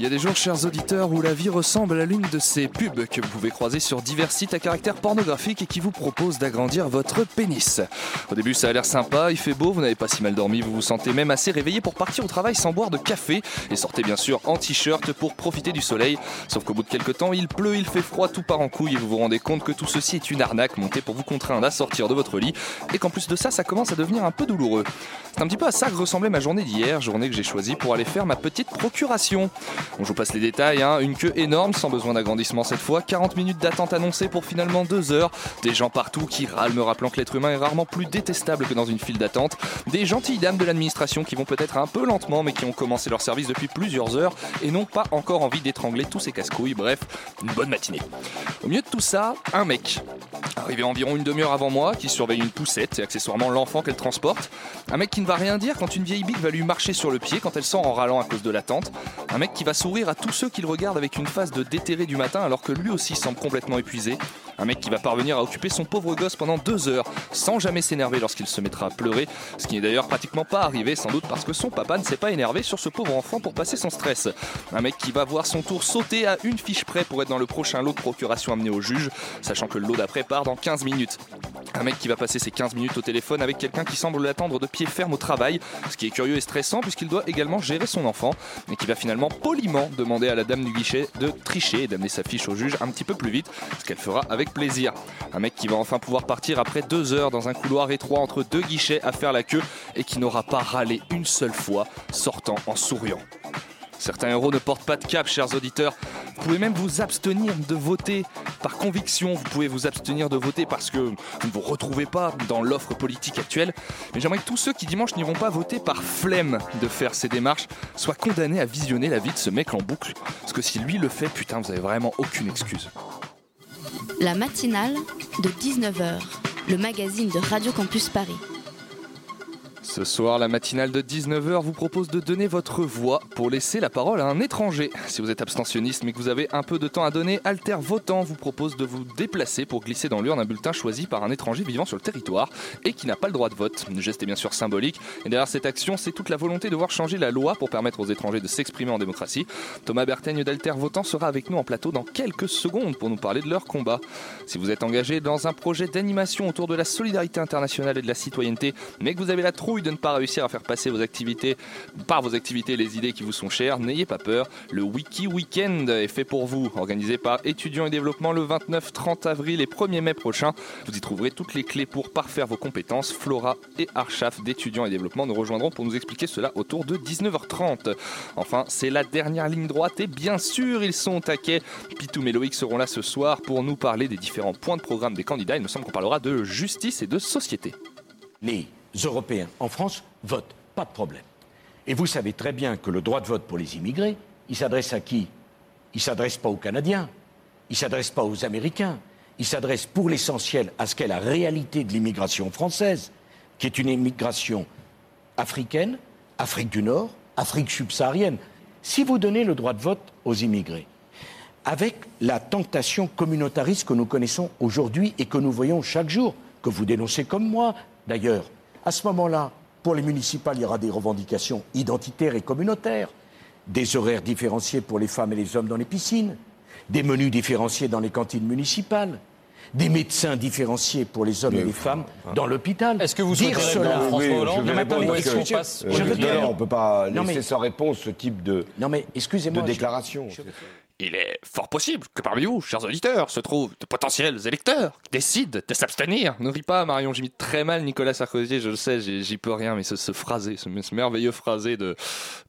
Il y a des jours, chers auditeurs, où la vie ressemble à l'une de ces pubs que vous pouvez croiser sur divers sites à caractère pornographique et qui vous proposent d'agrandir votre pénis. Au début, ça a l'air sympa, il fait beau, vous n'avez pas si mal dormi, vous vous sentez même assez réveillé pour partir au travail sans boire de café et sortez bien sûr en t-shirt pour profiter du soleil. Sauf qu'au bout de quelques temps, il pleut, il fait froid, tout part en couille et vous vous rendez compte que tout ceci est une arnaque montée pour vous contraindre à sortir de votre lit et qu'en plus de ça, ça commence à devenir un peu douloureux. C'est un petit peu à ça que ressemblait ma journée d'hier, journée que j'ai choisie pour aller faire ma petite procuration. Bon, je vous passe les détails, hein. une queue énorme sans besoin d'agrandissement cette fois, 40 minutes d'attente annoncée pour finalement 2 heures, des gens partout qui râlent me rappelant que l'être humain est rarement plus détestable que dans une file d'attente, des gentilles dames de l'administration qui vont peut-être un peu lentement mais qui ont commencé leur service depuis plusieurs heures et n'ont pas encore envie d'étrangler tous ces casse-couilles, bref, une bonne matinée. Au milieu de tout ça, un mec, arrivé environ une demi-heure avant moi, qui surveille une poussette et accessoirement l'enfant qu'elle transporte, un mec qui ne va rien dire quand une vieille bique va lui marcher sur le pied quand elle sort en râlant à cause de l'attente. Un mec qui va sourire à tous ceux qui le regardent avec une face de déterré du matin alors que lui aussi semble complètement épuisé. Un mec qui va parvenir à occuper son pauvre gosse pendant deux heures sans jamais s'énerver lorsqu'il se mettra à pleurer. Ce qui n'est d'ailleurs pratiquement pas arrivé, sans doute parce que son papa ne s'est pas énervé sur ce pauvre enfant pour passer son stress. Un mec qui va voir son tour sauter à une fiche près pour être dans le prochain lot de procuration amené au juge, sachant que le lot d'après part dans 15 minutes. Un mec qui va passer ses 15 minutes au téléphone avec quelqu'un qui semble l'attendre de pied ferme au travail, ce qui est curieux et stressant puisqu'il doit également gérer son enfant, et qui va finalement poliment demander à la dame du guichet de tricher et d'amener sa fiche au juge un petit peu plus vite, ce qu'elle fera avec plaisir. Un mec qui va enfin pouvoir partir après deux heures dans un couloir étroit entre deux guichets à faire la queue et qui n'aura pas râlé une seule fois, sortant en souriant. Certains héros ne portent pas de cap, chers auditeurs. Vous pouvez même vous abstenir de voter par conviction. Vous pouvez vous abstenir de voter parce que vous ne vous retrouvez pas dans l'offre politique actuelle. Mais j'aimerais que tous ceux qui dimanche n'iront pas voter par flemme de faire ces démarches soient condamnés à visionner la vie de ce mec en boucle. Parce que si lui le fait, putain, vous avez vraiment aucune excuse. La matinale de 19h, le magazine de Radio Campus Paris. Ce soir, la matinale de 19h vous propose de donner votre voix pour laisser la parole à un étranger. Si vous êtes abstentionniste mais que vous avez un peu de temps à donner, Alter Votant vous propose de vous déplacer pour glisser dans l'urne un bulletin choisi par un étranger vivant sur le territoire et qui n'a pas le droit de vote. Le geste est bien sûr symbolique et derrière cette action, c'est toute la volonté de voir changer la loi pour permettre aux étrangers de s'exprimer en démocratie. Thomas Berteigne d'Alter Votant sera avec nous en plateau dans quelques secondes pour nous parler de leur combat. Si vous êtes engagé dans un projet d'animation autour de la solidarité internationale et de la citoyenneté, mais que vous avez la trouille de ne pas réussir à faire passer vos activités, par vos activités les idées qui vous sont chères, n'ayez pas peur. Le Wiki Weekend est fait pour vous, organisé par Étudiants et Développement le 29, 30 avril et 1er mai prochain. Vous y trouverez toutes les clés pour parfaire vos compétences. Flora et Archaf d'Étudiants et Développement nous rejoindront pour nous expliquer cela autour de 19h30. Enfin, c'est la dernière ligne droite et bien sûr, ils sont au taquet. Pitou et Loïc seront là ce soir pour nous parler des différents points de programme des candidats. Il me semble qu'on parlera de justice et de société. Européens en France votent, pas de problème. Et vous savez très bien que le droit de vote pour les immigrés, il s'adresse à qui? Il s'adresse pas aux Canadiens, il s'adresse pas aux Américains, il s'adresse pour l'essentiel à ce qu'est la réalité de l'immigration française, qui est une immigration africaine, Afrique du Nord, Afrique subsaharienne. Si vous donnez le droit de vote aux immigrés, avec la tentation communautariste que nous connaissons aujourd'hui et que nous voyons chaque jour, que vous dénoncez comme moi d'ailleurs, à ce moment-là, pour les municipales, il y aura des revendications identitaires et communautaires, des horaires différenciés pour les femmes et les hommes dans les piscines, des menus différenciés dans les cantines municipales, des médecins différenciés pour les hommes et les femmes dans l'hôpital. Est-ce que vous Dire cela François oui, Hollande je vais Non, mais passe je veux Non, on ne peut pas Non, laisser mais- sans réponse ce type de, Non mais de excusez-moi. je- déclaration. Il est fort possible que parmi vous, chers auditeurs, se trouvent de potentiels électeurs qui décident de s'abstenir. Ne ris pas, Marion, j'imite très mal Nicolas Sarkozy, je le sais, j'y peux rien, mais ce, ce phrasé, ce, merveilleux phrasé de,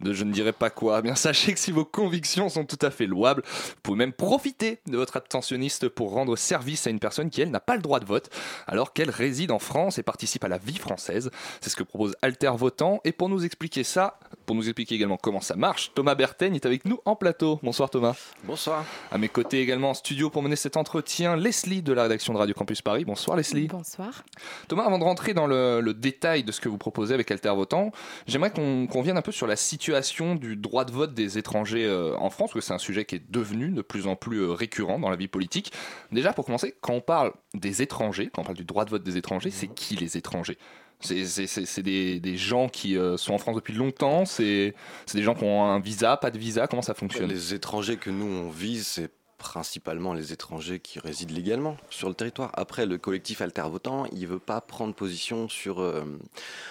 de je ne dirais pas quoi, eh bien sachez que si vos convictions sont tout à fait louables, vous pouvez même profiter de votre abstentionniste pour rendre service à une personne qui, elle, n'a pas le droit de vote, alors qu'elle réside en France et participe à la vie française. C'est ce que propose Alter Votant. Et pour nous expliquer ça, pour nous expliquer également comment ça marche, Thomas Bertaigne est avec nous en plateau. Bonsoir Thomas. Bonsoir. À mes côtés également en studio pour mener cet entretien, Leslie de la rédaction de Radio Campus Paris. Bonsoir Leslie. Bonsoir. Thomas, avant de rentrer dans le, le détail de ce que vous proposez avec Alter Votant, j'aimerais qu'on qu'on vienne un peu sur la situation du droit de vote des étrangers euh, en France, parce que c'est un sujet qui est devenu de plus en plus euh, récurrent dans la vie politique. Déjà, pour commencer, quand on parle des étrangers, quand on parle du droit de vote des étrangers, c'est qui les étrangers? C'est des, des gens qui euh, sont en France depuis longtemps, c'est des gens qui ont un visa, pas de visa, comment ça fonctionne? Les étrangers que nous on vise, c'est principalement les étrangers qui résident légalement sur le territoire. Après, le collectif Alter Votant, il veut pas prendre position sur euh,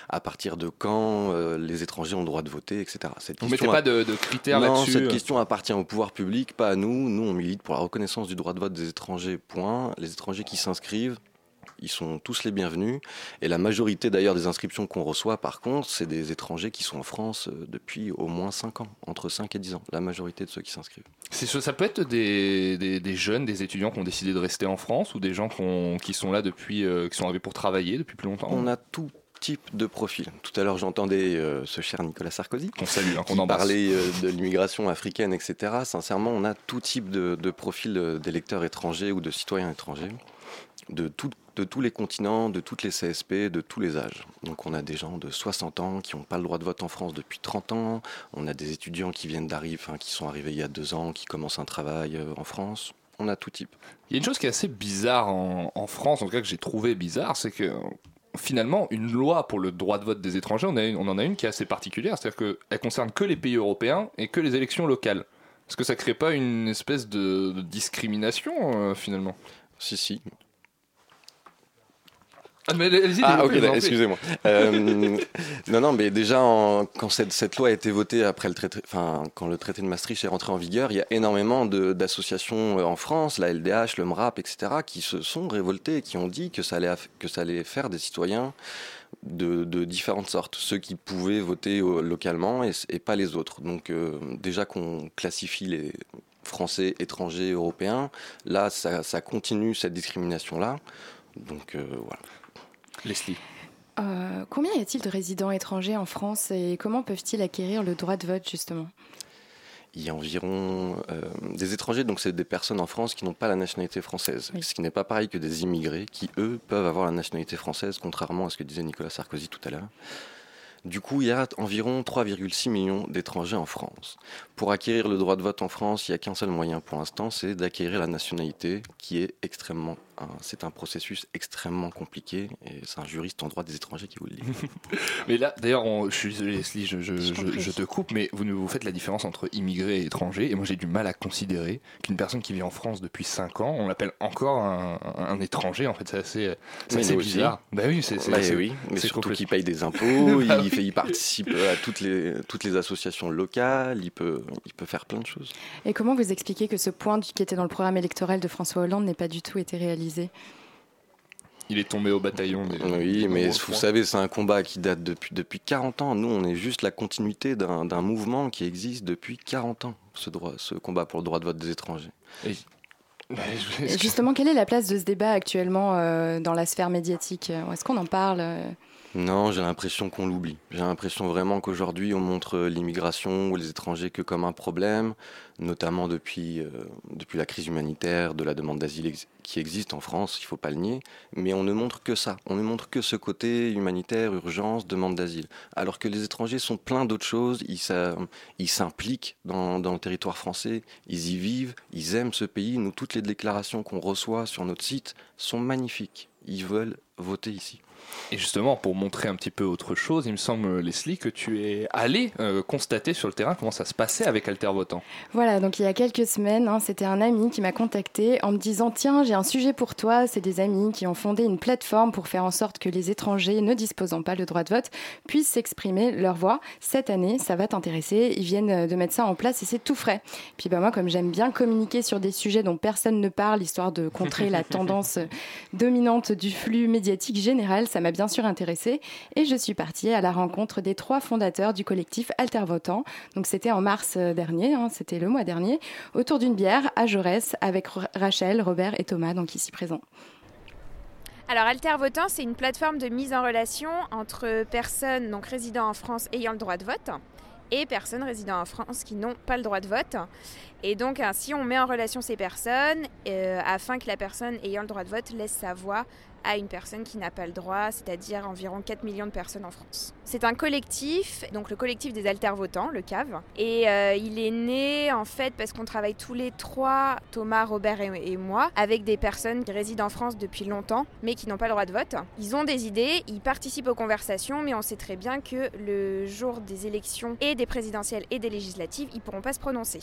à partir de quand euh, les étrangers ont le droit de voter, etc. Cette Vous mettez question pas de, de critères là-dessus cette question appartient au pouvoir public, pas à nous. Nous, on milite pour la reconnaissance du droit de vote des étrangers. Point. Les étrangers qui s'inscrivent, ils sont tous les bienvenus. Et la majorité d'ailleurs des inscriptions qu'on reçoit, par contre, c'est des étrangers qui sont en France euh, depuis au moins 5 ans, entre 5 et 10 ans. La majorité de ceux qui s'inscrivent. Ça peut être des, des, des jeunes, des étudiants qui ont décidé de rester en France ou des gens qui, ont- qui sont là depuis, euh, qui sont arrivés pour travailler depuis plus longtemps? On a tout type de profil. Tout à l'heure, j'entendais euh, ce cher Nicolas Sarkozy Qu'on salue, hein, qu'on qui embrasse. parlait euh, de l'immigration africaine, etc. Sincèrement, on a tout type de, de profil d'électeurs étrangers ou de citoyens étrangers, de, tout- de tous les continents, de toutes les CSP, de tous les âges. Donc on a des gens de 60 ans qui n'ont pas le droit de vote en France depuis 30 ans, on a des étudiants qui viennent d'arriver, enfin, qui sont arrivés il y a deux ans, qui commencent un travail euh, en France. On a tout type. Il y a une chose qui est assez bizarre en, en France, en tout cas que j'ai trouvé bizarre, c'est que finalement, une loi pour le droit de vote des étrangers, on, a une- on en a une qui est assez particulière, c'est-à-dire qu'elle concerne que les pays européens et que les élections locales. Est-ce que ça crée pas une espèce de, de discrimination euh, finalement? Si, si, Ah, Ah, ok, excusez-moi. Euh, non, non, mais déjà, en- quand cette, cette loi a été votée après le traité, enfin, quand le traité de Maastricht est rentré en vigueur, il y a énormément d'associations euh, en France, la LDH, le MRAP, etc., qui se sont révoltées qui ont dit que ça allait, que ça allait faire des citoyens de, de différentes sortes, ceux qui pouvaient voter euh, localement et, et pas les autres. Donc, euh, déjà qu'on classifie les Français, étrangers, européens, là, ça, ça continue cette discrimination-là. Donc, euh, voilà. Leslie. Euh, combien y a-t-il de résidents étrangers en France et comment peuvent-ils acquérir le droit de vote justement? Il y a environ euh, des étrangers, donc c'est des personnes en France qui n'ont pas la nationalité française, Oui. ce qui n'est pas pareil que des immigrés qui, eux, peuvent avoir la nationalité française, contrairement à ce que disait Nicolas Sarkozy tout à l'heure. Du coup, il y a environ 3,6 millions d'étrangers en France. Pour acquérir le droit de vote en France, il n'y a qu'un seul moyen pour l'instant, c'est d'acquérir la nationalité, qui est extrêmement, c'est un processus extrêmement compliqué, et c'est un juriste en droit des étrangers qui vous le dit. Mais là, d'ailleurs, on- je suis désolé, Leslie, je, te coupe, mais vous, vous faites la différence entre immigré et étranger, et moi j'ai du mal à considérer qu'une personne qui vit en France depuis 5 ans, on l'appelle encore un, un étranger, en fait, c'est assez, aussi. bizarre. Bah oui, c'est Bah c'est- oui, mais surtout qu'il paye des impôts, Bah il, oui. fait- il participe à toutes les, toutes les associations locales, il peut, il peut faire plein de choses. Et comment vous expliquez que ce point qui était dans le programme électoral de François Hollande n'ait pas du tout été réalisé? Il est tombé au bataillon. des- Oui, mais vous savez, c'est un combat qui date depuis, depuis 40 ans. Nous, on est juste la continuité d'un d'un mouvement qui existe depuis 40 ans, ce, droit, ce combat pour le droit de vote des étrangers. Bah, Et Justement, quelle est la place de ce débat actuellement euh, dans la sphère médiatique? Est-ce qu'on en parle euh Non, j'ai l'impression qu'on l'oublie. J'ai l'impression vraiment qu'aujourd'hui, on montre l'immigration ou les étrangers que comme un problème, notamment depuis, euh, depuis la crise humanitaire, de la demande d'asile qui existe en France, il faut pas le nier. Mais on ne montre que ça. On ne montre que ce côté humanitaire, urgence, demande d'asile. Alors que les étrangers sont plein d'autres choses. Ils s'impliquent dans, dans le territoire français. Ils y vivent. Ils aiment ce pays. Nous, toutes les déclarations qu'on reçoit sur notre site sont magnifiques. Ils veulent voter ici. Et justement, pour montrer un petit peu autre chose, il me semble, Leslie, que tu es allé euh, constater sur le terrain comment ça se passait avec Alter Votant. Voilà, donc il y a quelques semaines, hein, c'était un ami qui m'a contacté en me disant Tiens, j'ai un sujet pour toi. C'est des amis qui ont fondé une plateforme pour faire en sorte que les étrangers ne disposant pas le droit de vote puissent s'exprimer leur voix. Cette année, ça va t'intéresser. Ils viennent de mettre ça en place et c'est tout frais. Puis bah, moi, comme j'aime bien communiquer sur des sujets dont personne ne parle, histoire de contrer la tendance dominante du flux médiatique général, ça m'a bien sûr intéressée et je suis partie à la rencontre des trois fondateurs du collectif Altervotant. Donc c'était en mars euh, dernier, hein, c'était le mois dernier, autour d'une bière à Jaurès avec Rachel, Robert et Thomas, donc ici présents. Alors Altervotant, c'est une plateforme de mise en relation entre personnes donc résidant en France ayant le droit de vote et personnes résidant en France qui n'ont pas le droit de vote. Et donc ainsi on met en relation ces personnes euh, afin que la personne ayant le droit de vote laisse sa voix à une personne qui n'a pas le droit, c'est-à-dire environ 4 millions de personnes en France. C'est un collectif, donc le collectif des alter-votants, le CAV, et euh, il est né en fait parce qu'on travaille tous les trois, Thomas, Robert et, moi, avec des personnes qui résident en France depuis longtemps, mais qui n'ont pas le droit de vote. Ils ont des idées, ils participent aux conversations, mais on sait très bien que le jour des élections et des présidentielles et des législatives, ils pourront pas se prononcer.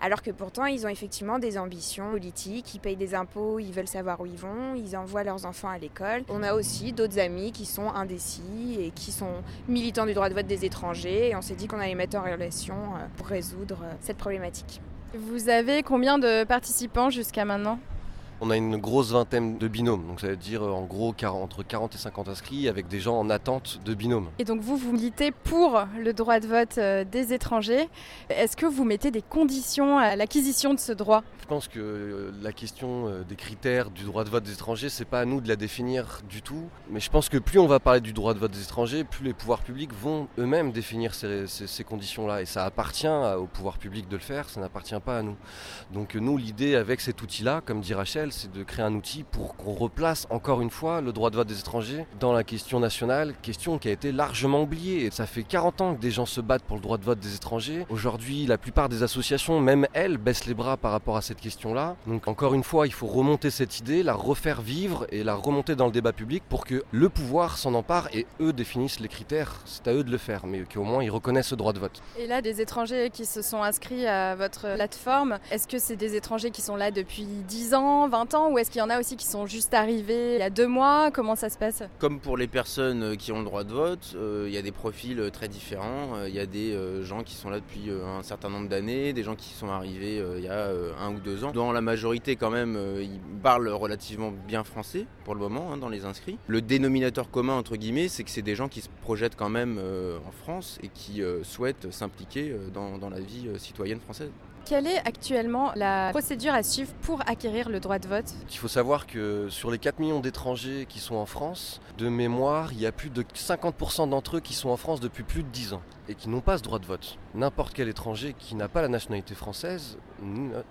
Alors que pourtant, ils ont effectivement des ambitions politiques, ils payent des impôts, ils veulent savoir où ils vont, ils envoient leurs enfants à l'école. On a aussi d'autres amis qui sont indécis et qui sont militants du droit de vote des étrangers et on s'est dit qu'on allait mettre en relation euh, pour résoudre euh, cette problématique. Vous avez combien de participants jusqu'à maintenant? On a une grosse vingtaine de binômes, donc ça veut dire en gros entre 40 et 50 inscrits avec des gens en attente de binômes. Et donc vous, vous militez pour le droit de vote euh, des étrangers. Est-ce que vous mettez des conditions à l'acquisition de ce droit? Je pense que euh, la question euh, des critères du droit de vote des étrangers, c'est pas à nous de la définir du tout. Mais je pense que plus on va parler du droit de vote des étrangers, plus les pouvoirs publics vont eux-mêmes définir ces, ces conditions-là. Et ça appartient au pouvoir public de le faire, ça n'appartient pas à nous. Donc nous, l'idée avec cet outil-là, comme dit Rachel, c'est de créer un outil pour qu'on replace encore une fois le droit de vote des étrangers dans la question nationale, question qui a été largement oubliée. Ça fait 40 ans que des gens se battent pour le droit de vote des étrangers. Aujourd'hui, la plupart des associations, même elles, baissent les bras par rapport à cette question-là. Donc encore une fois, il faut remonter cette idée, la refaire vivre et la remonter dans le débat public pour que le pouvoir s'en empare et eux définissent les critères. C'est à eux de le faire, mais qu'au moins ils reconnaissent le droit de vote. Et là, des étrangers qui se sont inscrits à votre plateforme, est-ce que c'est des étrangers qui sont là depuis 10 ans, 20 ans ou est-ce qu'il y en a aussi qui sont juste arrivés il y a deux mois? Comment ça se passe? Comme pour les personnes euh, qui ont le droit de vote, euh, il y a des profils euh, très différents. Il y a des gens qui sont là depuis un certain nombre d'années, des gens qui sont arrivés il y a un ou deux ans. Dans la majorité quand même, ils parlent relativement bien français pour le moment hein, dans les inscrits. Le dénominateur commun entre guillemets, c'est que c'est des gens qui se projettent quand même en France et qui souhaitent s'impliquer dans la vie citoyenne française. Quelle est actuellement la procédure à suivre pour acquérir le droit de vote? Il faut savoir que sur les 4 millions d'étrangers qui sont en France, de mémoire, il y a plus de 50% d'entre eux qui sont en France depuis plus de 10 ans et qui n'ont pas ce droit de vote. N'importe quel étranger qui n'a pas la nationalité française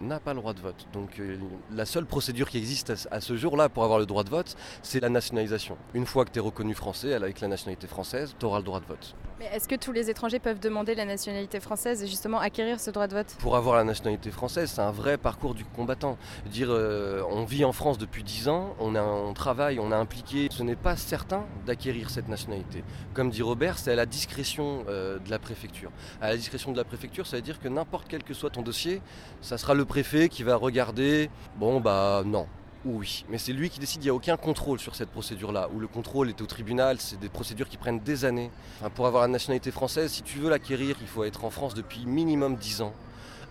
n'a pas le droit de vote. Donc euh, la seule procédure qui existe à, ce jour-là pour avoir le droit de vote, c'est la nationalisation. Une fois que tu es reconnu français, avec la nationalité française, tu auras le droit de vote. Mais est-ce que tous les étrangers peuvent demander la nationalité française et justement acquérir ce droit de vote? Pour avoir la nationalité française, c'est un vrai parcours du combattant. Dire, euh, on vit en France depuis 10 ans, on, travaille, on a impliqué. Ce n'est pas certain d'acquérir cette nationalité. Comme dit Robert, c'est à la discrétion euh, de la préfecture. À la discrétion de la préfecture, ça veut dire que n'importe quel que soit ton dossier, ça sera le préfet qui va regarder. Bon, bah non, oui, mais c'est lui qui décide, il n'y a aucun contrôle sur cette procédure-là, où le contrôle est au tribunal, c'est des procédures qui prennent des années. pour avoir la nationalité française, si tu veux l'acquérir, il faut être en France depuis minimum 10 ans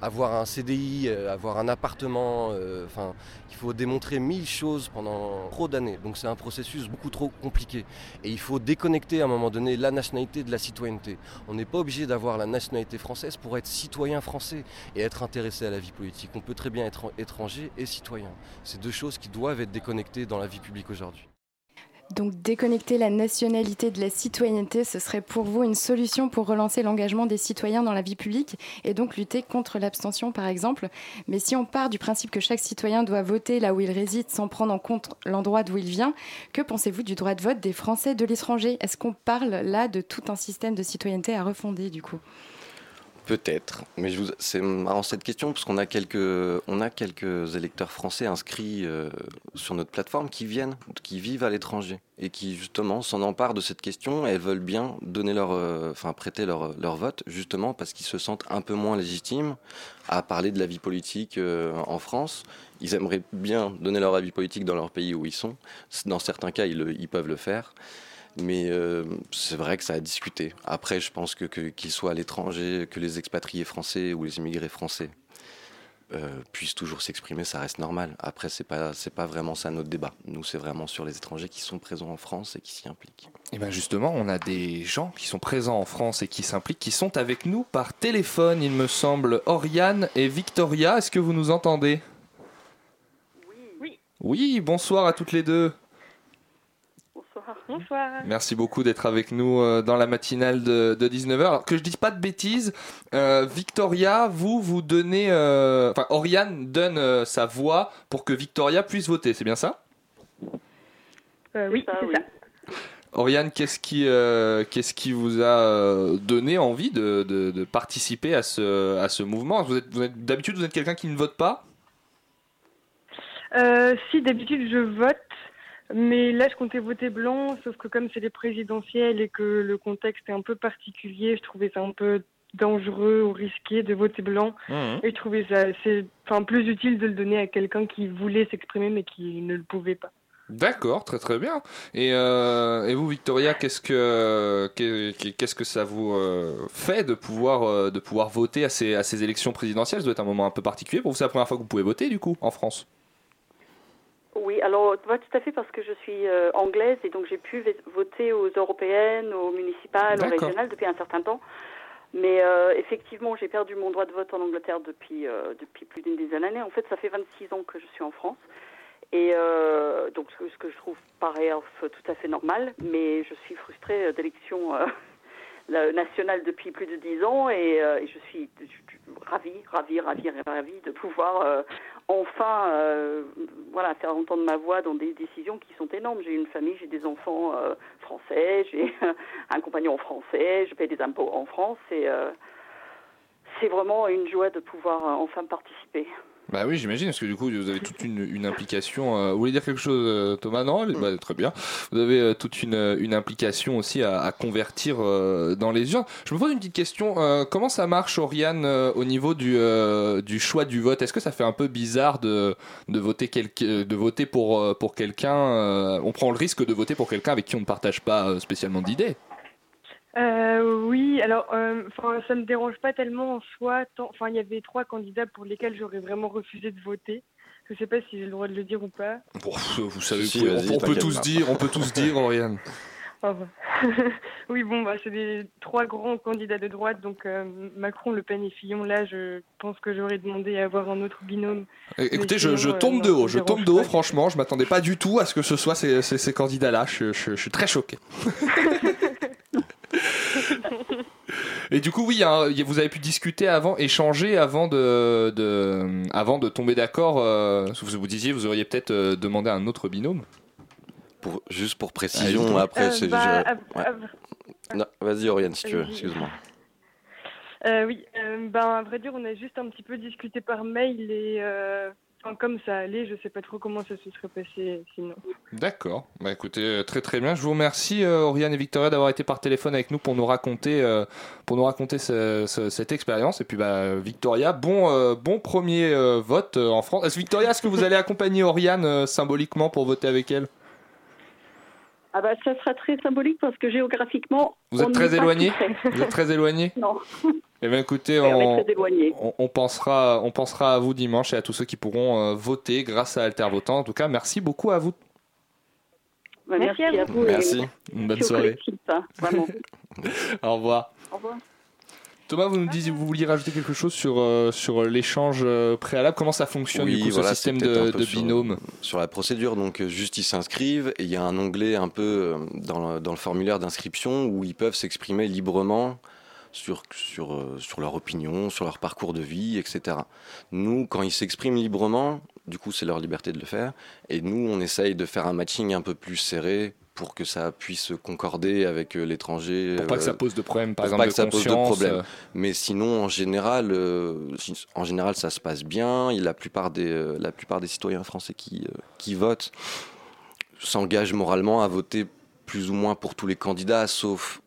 avoir un CDI, euh, avoir un appartement, euh, il faut démontrer mille choses pendant trop d'années. Donc c'est un processus beaucoup trop compliqué. Et il faut déconnecter à un moment donné la nationalité de la citoyenneté. On n'est pas obligé d'avoir la nationalité française pour être citoyen français et être intéressé à la vie politique. On peut très bien être étranger et citoyen. C'est deux choses qui doivent être déconnectées dans la vie publique aujourd'hui. Donc déconnecter la nationalité de la citoyenneté, ce serait pour vous une solution pour relancer l'engagement des citoyens dans la vie publique et donc lutter contre l'abstention par exemple. Mais si on part du principe que chaque citoyen doit voter là où il réside sans prendre en compte l'endroit d'où il vient, que pensez-vous du droit de vote des Français de l'étranger? Est-ce qu'on parle là de tout un système de citoyenneté à refonder du coup? Peut-être, mais c'est marrant cette question parce qu'on a quelques, on a quelques électeurs français inscrits euh, sur notre plateforme qui viennent, qui vivent à l'étranger et qui justement s'en emparent de cette question. Et veulent bien donner leur, euh, prêter leur, leur vote justement parce qu'ils se sentent un peu moins légitimes à parler de la vie politique euh, en France. Ils aimeraient bien donner leur avis politique dans leur pays où ils sont. Dans certains cas, ils peuvent le faire. Mais euh, c'est vrai que ça a discuté. Après, je pense que qu'ils soient à l'étranger, que les expatriés français ou les immigrés français euh, puissent toujours s'exprimer, ça reste normal. Après, c'est pas c'est pas vraiment ça notre débat. Nous, c'est vraiment sur les étrangers qui sont présents en France et qui s'y impliquent. Et bien justement, on a des gens qui sont présents en France et qui s'impliquent, qui sont avec nous par téléphone, il me semble. Oriane et Victoria, est-ce que vous nous entendez? Oui. Oui, bonsoir à toutes les deux. Bonsoir. Merci beaucoup d'être avec nous euh, dans la matinale de, 19h. Alors, que je dise pas de bêtises, euh, Victoria, vous, vous donnez... euh, Enfin, Oriane donne euh, sa voix pour que Victoria puisse voter, c'est bien ça? Euh, oui, c'est ça. Oriane, qu'est-ce qui, euh, qu'est-ce qui vous a donné envie de, de- de participer à ce, à ce mouvement? Vous êtes, vous êtes- D'habitude, vous êtes quelqu'un qui ne vote pas? Euh, si, d'habitude, je vote. Mais là, je comptais voter blanc, sauf que comme c'est les présidentielles et que le contexte est un peu particulier, je trouvais ça un peu dangereux ou risqué de voter blanc. Mhm. Et je trouvais ça c'est, enfin, plus utile de le donner à quelqu'un qui voulait s'exprimer mais qui ne le pouvait pas. D'accord, très très bien. Et, euh, et vous, Victoria, qu'est-ce que qu'est-ce que ça vous euh, fait de pouvoir euh, de pouvoir voter à ces à ces élections présidentielles? Ça doit être un moment un peu particulier pour vous. C'est la première fois que vous pouvez voter, du coup, en France. Oui, alors pas tout à fait parce que je suis euh, anglaise et donc j'ai pu voter aux européennes, aux municipales, aux régionales depuis un certain temps. Mais euh, effectivement, j'ai perdu mon droit de vote en Angleterre depuis euh, depuis plus d'une dizaine d'années. En fait, ça fait 26 ans que je suis en France. Et euh, donc, ce que, ce que je trouve par ailleurs tout à fait normal, mais je suis frustrée d'élections nationales depuis plus de 10 ans et, euh, je suis ravie, ravie, ravie, ravie de pouvoir euh, enfin euh, voilà, faire entendre ma voix dans des décisions qui sont énormes. J'ai une famille, j'ai des enfants euh, français, j'ai un compagnon français, je paye des impôts en France et euh, c'est vraiment une joie de pouvoir euh, enfin participer. Bah oui, j'imagine, parce que du coup, vous avez toute une, une implication. euh, vous voulez dire quelque chose, euh, Thomas? Non Bah, Très bien. Vous avez euh, toute une, une implication aussi à, à convertir euh, dans les urnes. Je me pose une petite question. euh, comment ça marche, Oriane, euh, au niveau du, euh, du choix du vote? Est-ce que ça fait un peu bizarre de, de voter, quelque- de voter pour, euh, pour quelqu'un euh, On prend le risque de voter pour quelqu'un avec qui on ne partage pas euh, spécialement d'idées? Euh, oui, alors, euh, enfin, ça me dérange pas tellement en soi. tant- Enfin, il y avait trois candidats pour lesquels j'aurais vraiment refusé de voter. Je sais pas si j'ai le droit de le dire ou pas. Bon, vous savez, Si, on, on peut tous pas. dire, on peut tous dire, Oriane. Ah bah. oui, bon, bah, c'est des trois grands candidats de droite, donc euh, Macron, Le Pen et Fillon. Là, je pense que j'aurais demandé à avoir un autre binôme. Écoutez, je, euh, tombe de haut, je tombe de haut, franchement, je m'attendais pas du tout à ce que ce soit ces, ces- ces candidats-là, je, je- je suis très choqué. Et du coup, oui, hein, vous avez pu discuter avant, échanger avant de, de- avant de tomber d'accord. euh, vous vous disiez, vous auriez peut-être euh, demandé un autre binôme. Pour, juste pour précision, dites-moi. après, Euh, c'est. bah, je- ouais. Non, Vas-y, Oriane, si tu veux, excuse-moi. Euh, oui, euh, ben, à vrai dire, on a juste un petit peu discuté par mail et euh, comme ça allait, je sais pas trop comment ça se serait passé sinon. D'accord. Bah écoutez, euh, très très bien. Je vous remercie, euh, Oriane et Victoria, d'avoir été par téléphone avec nous pour nous raconter, euh, pour nous raconter ce- ce- cette expérience. Et puis, bah, Victoria, bon, bon premier vote en France. Est-ce, Victoria, est-ce que vous allez accompagner Oriane symboliquement pour voter avec elle? Ah bah ça sera très symbolique parce que géographiquement, Vous êtes on très éloigné. Vous êtes très éloigné Non. Eh bien, écoutez, on pensera, on pensera à vous dimanche et à tous ceux qui pourront euh, voter grâce à Alter Votant. En tout cas, merci beaucoup à vous. Bah, merci, Merci à vous. et Merci. Une bonne au soirée. collectif, hein, vraiment. Au revoir. Au revoir. Thomas, vous nous disiez, vous vouliez rajouter quelque chose sur, euh, sur l'échange euh, préalable? Comment ça fonctionne du coup, voilà, ce système de, binôme? Sur la procédure, donc euh, juste ils s'inscrivent et il y a un onglet un peu dans le, dans le formulaire d'inscription où ils peuvent s'exprimer librement sur, sur, sur leur opinion, sur leur parcours de vie, etc. Nous, quand ils s'expriment librement, du coup c'est leur liberté de le faire, et nous on essaye de faire un matching un peu plus serré pour que ça puisse concorder avec euh, l'étranger. Pour pas que euh, ça pose de problème, par pour exemple, pas de que ça pose de problème. euh. Mais sinon, en général, en général, ça se passe bien. Et la plupart des, la plupart des citoyens français qui, qui votent s'engagent moralement à voter plus ou moins pour tous les candidats, sauf,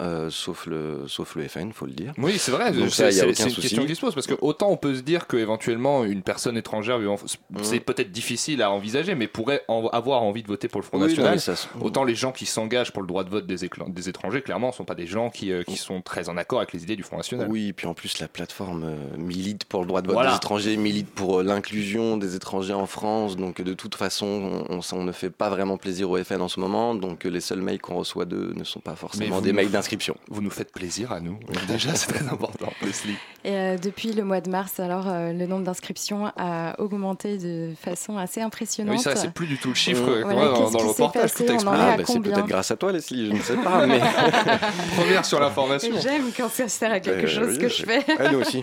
euh, sauf, le, sauf le FN, faut le dire. Oui, c'est vrai. C'est- une souci. question qui se pose parce que autant on peut se dire que éventuellement une personne étrangère, vivant- c'est peut-être difficile à envisager, mais pourrait en- avoir envie de voter pour le Front Oui, National. ça Autant les gens qui s'engagent pour le droit de vote des, étrangers, clairement, ne sont pas des gens qui, euh, qui sont très en accord avec les idées du Front National. Oui, et puis en plus, la plateforme euh, milite pour le droit de vote Voilà. des étrangers, milite pour l'inclusion des étrangers en France. Donc, de toute façon, on, on- on ne fait pas vraiment plaisir au FN en ce moment. Donc, les seuls mails qu'on reçoit d'eux ne sont pas forcément vous des mails d'inscription. Vous nous faites plaisir à nous. Déjà, c'est très important, Leslie. Et euh, depuis le mois de mars, alors euh, le nombre d'inscriptions a augmenté de façon assez impressionnante. Oui, ça, c'est plus du tout le chiffre euh, Voilà, dans, qu'est-ce dans le qui s'est reportage. passé? Tout à bah, c'est peut-être grâce à toi, Leslie, je ne sais pas. Mais... Première sur l'information. J'aime quand ça sert à quelque Euh, chose oui, que je fais. Ah, nous aussi.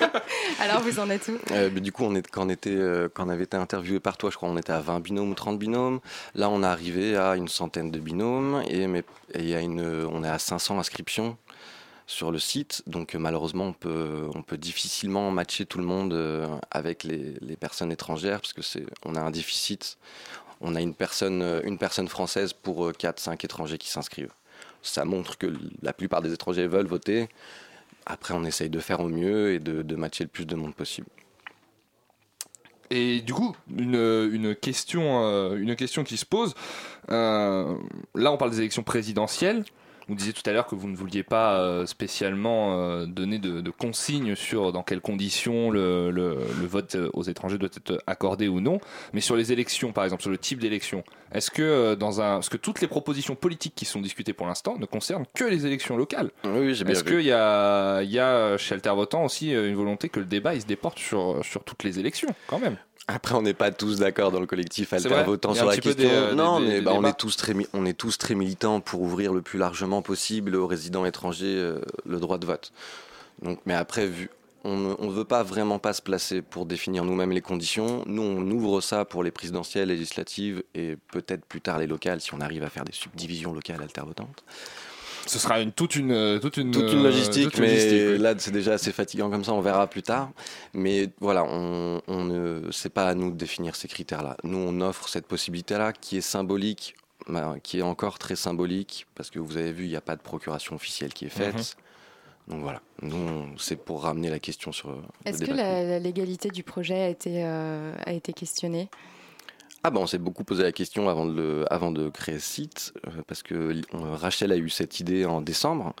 alors vous en êtes où? Euh, mais du coup, on est, quand, on était, euh, quand on avait été interviewé par toi, je crois on était à 20 binômes ou 30 binômes. Là, on est arrivé à une centaine de binômes et, mais, et il y a une, on est à 500 inscriptions sur le site. Donc, euh, malheureusement, on peut, on peut difficilement matcher tout le monde euh, avec les, personnes étrangères parce que on a un déficit. On a une personne, euh, une personne française pour 4-5 étrangers qui s'inscrivent. Ça montre que la plupart des étrangers veulent voter. Après, on essaye de faire au mieux et de, matcher le plus de monde possible. Et du coup, une, question, qui se pose. là, on parle des élections présidentielles. Vous disiez tout à l'heure que vous ne vouliez pas euh, spécialement euh, donner de, de consignes sur dans quelles conditions le, le- le vote euh, aux étrangers doit être accordé ou non. Mais sur les élections, par exemple, sur le type d'élection, est-ce que dans un, parce que toutes les propositions politiques qui sont discutées pour l'instant ne concernent que les élections locales. Oui, j'ai bien Est-ce qu'il y a, il y a chez Alter Votant aussi une volonté que le débat il se déporte sur, sur toutes les élections, quand même? Après, on n'est pas tous d'accord dans le collectif Alter Votant sur la question. des, euh, non, des- mais bah, on, est tous très, on est tous très militants pour ouvrir le plus largement possible aux résidents étrangers euh, le droit de vote. Donc, mais après, vu, on ne veut pas vraiment pas se placer pour définir nous-mêmes les conditions. Nous, on ouvre ça pour les présidentielles, législatives et peut-être plus tard les locales si on arrive à faire des subdivisions locales altervotantes. Ce sera une, toute une, euh, toute une, toute une euh, logistique, toute une mais logistique, oui. là c'est déjà assez fatigant comme ça, on verra plus tard. Mais voilà, on, on ne, c'est pas à nous de définir ces critères-là. Nous, on offre cette possibilité-là qui est symbolique, bah, qui est encore très symbolique, parce que vous avez vu, il n'y a pas de procuration officielle qui est faite. Mhm. Donc voilà, nous, c'est pour ramener la question sur. Est-ce que la légalité du projet a été, euh, a été questionnée? Ah ben on s'est beaucoup posé la question avant de, le- avant de créer ce site, euh, parce que euh, Rachel a eu cette idée en décembre.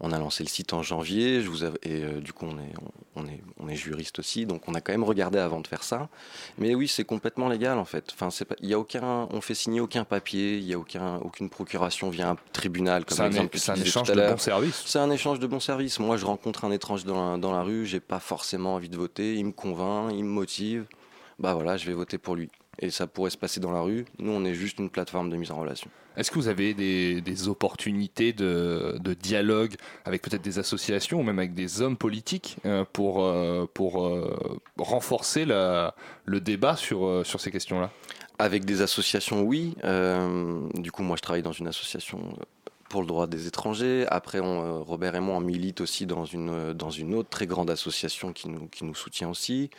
On a lancé le site en janvier, je vous av- et euh, du coup on est, on, est, on est juriste aussi, donc on a quand même regardé avant de faire ça. Mais oui, c'est complètement légal en fait. Enfin, c'est pas, y a aucun, on fait signer aucun papier, il y a aucun, aucune procuration via un tribunal comme C'est un l'exemple é- que c'est un échange de bons services. C'est un échange de bons services. Moi, je rencontre un étranger dans la, dans la rue, j'ai pas forcément envie de voter, il me convainc, il me motive. Bah voilà, je vais voter pour lui. Et ça pourrait se passer dans la rue. Nous, on est juste une plateforme de mise en relation. Est-ce que vous avez des, des opportunités de, de dialogue avec peut-être des associations ou même avec des hommes politiques euh, pour, euh, pour euh, renforcer la- le débat sur, sur ces questions-là? Avec des associations, oui. Du coup, moi, je travaille dans une association pour le droit des étrangers. Après, euh, Robert et moi, on milite aussi dans une, euh, dans une autre très grande association qui nous, qui nous soutient aussi.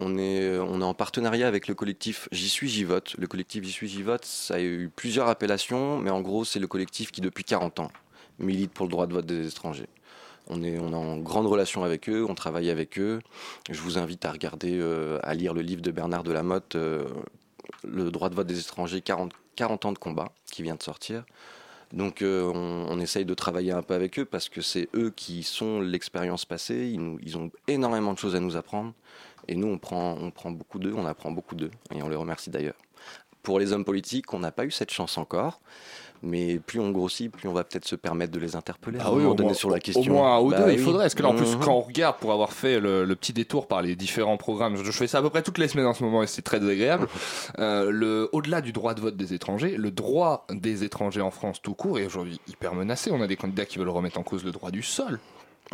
On est, euh, on est en partenariat avec le collectif J'y suis, j'y vote. Le collectif J'y suis, j'y vote, ça a eu plusieurs appellations, mais en gros, c'est le collectif qui, depuis 40 ans, milite pour le droit de vote des étrangers. On est, on est en grande relation avec eux, on travaille avec eux. Je vous invite à regarder, à lire le livre de Bernard Delamotte, Le droit de vote des étrangers, 40, 40 ans de combat, qui vient de sortir. Donc euh, on, essaye de travailler un peu avec eux parce que c'est eux qui sont l'expérience passée, ils, ont énormément de choses à nous apprendre. Et nous, on prend beaucoup d'eux, on apprend beaucoup d'eux, et on les remercie d'ailleurs. Pour les hommes politiques, on n'a pas eu cette chance encore. Mais plus on grossit, plus on va peut-être se permettre de les interpeller à un moment Ah donné moins- sur la au- question. Au moins un ou Bah deux, il oui. faudrait. Parce que là, en plus, Mhm. quand on regarde pour avoir fait le, le petit détour par les différents programmes, je, je fais ça à peu près toutes les semaines en ce moment et c'est très désagréable. euh, le, au-delà du droit de vote des étrangers, le droit des étrangers en France tout court est aujourd'hui hyper menacé. On a des candidats qui veulent remettre en cause le droit du sol.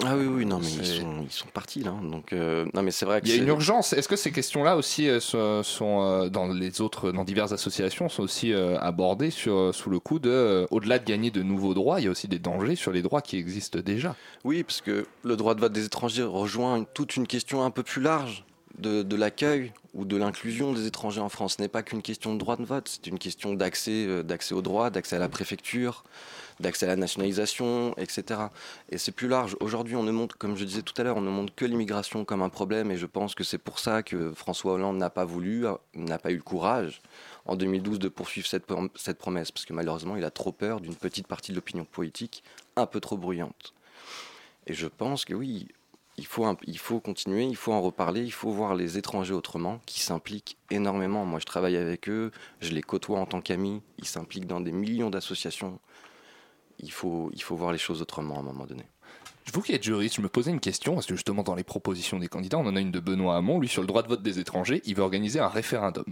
Ah oui, oui, non, mais ils sont, ils sont partis là. Donc, euh, non, mais c'est vrai Il y a une urgence. Est-ce que ces questions-là aussi euh, sont, sont, euh, dans les autres, dans diverses associations, sont aussi abordées sur, sous le coup de, au-delà de gagner de nouveaux droits, il y a aussi des dangers sur les droits qui existent déjà. Oui, parce que le droit de vote des étrangers rejoint une- toute une question un peu plus large de, l'accueil ou de l'inclusion des étrangers en France. Ce n'est pas qu'une question de droit de vote, c'est une question d'accès, euh, d'accès au droit, d'accès à la préfecture, d'accès à la nationalisation, etc. Et c'est plus large. Aujourd'hui, on ne montre, comme je disais tout à l'heure, on ne montre que l'immigration comme un problème, et je pense que c'est pour ça que François Hollande n'a pas voulu, euh, n'a pas eu le courage en 2012 de poursuivre cette, cette promesse, parce que malheureusement, il a trop peur d'une petite partie de l'opinion politique un peu trop bruyante. Et je pense que oui, il faut, continuer, il faut en reparler, il faut voir les étrangers autrement, qui s'impliquent énormément. Moi, je travaille avec eux, je les côtoie en tant qu'amis, ils s'impliquent dans des millions d'associations. Il faut, il faut voir les choses autrement à un moment donné. Vous qui êtes juriste, je me posais une question, parce que justement dans les propositions des candidats, on en a une de Benoît Hamon, lui sur le droit de vote des étrangers, il veut organiser un référendum.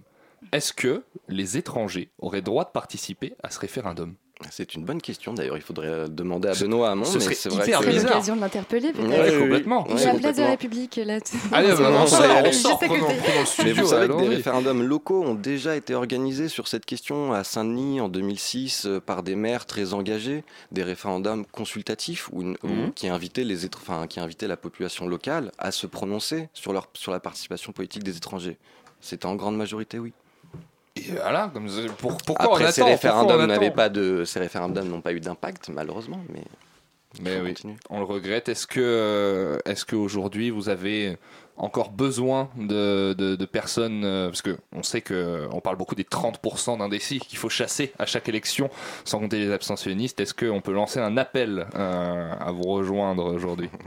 Est-ce que les étrangers auraient droit de participer à ce référendum? C'est une bonne question d'ailleurs, il faudrait demander à Benoît Hamon. ce mais serait c'est vrai hyper que- C'est bizarre. l'occasion de l'interpeller peut-être. Ouais, oui, complètement. oui. Il y Ouais, a place de complètement. République là. Allez, on on sort, le Mais studio. vous savez que des référendums locaux ont déjà été organisés sur cette question à Saint-Denis en 2006 euh, par des maires très engagés, des référendums consultatifs où une- où- Mhm. qui, invitaient les, enfin, qui invitaient la population locale à se prononcer sur, leur, sur la participation politique des étrangers. C'était en grande majorité, oui. Voilà, comme pour, pourquoi Après, on ces attend référendums Pourquoi on n'avaient pas de, ces référendums n'ont pas eu d'impact, malheureusement, mais. Mais faut oui, continuer. on le regrette. Est-ce que, euh, est-ce qu'aujourd'hui vous avez encore besoin de, de, personnes euh, Parce que on sait que on parle beaucoup des 30% d'indécis qu'il faut chasser à chaque élection, sans compter les abstentionnistes. Est-ce qu'on peut lancer un appel euh, à vous rejoindre aujourd'hui?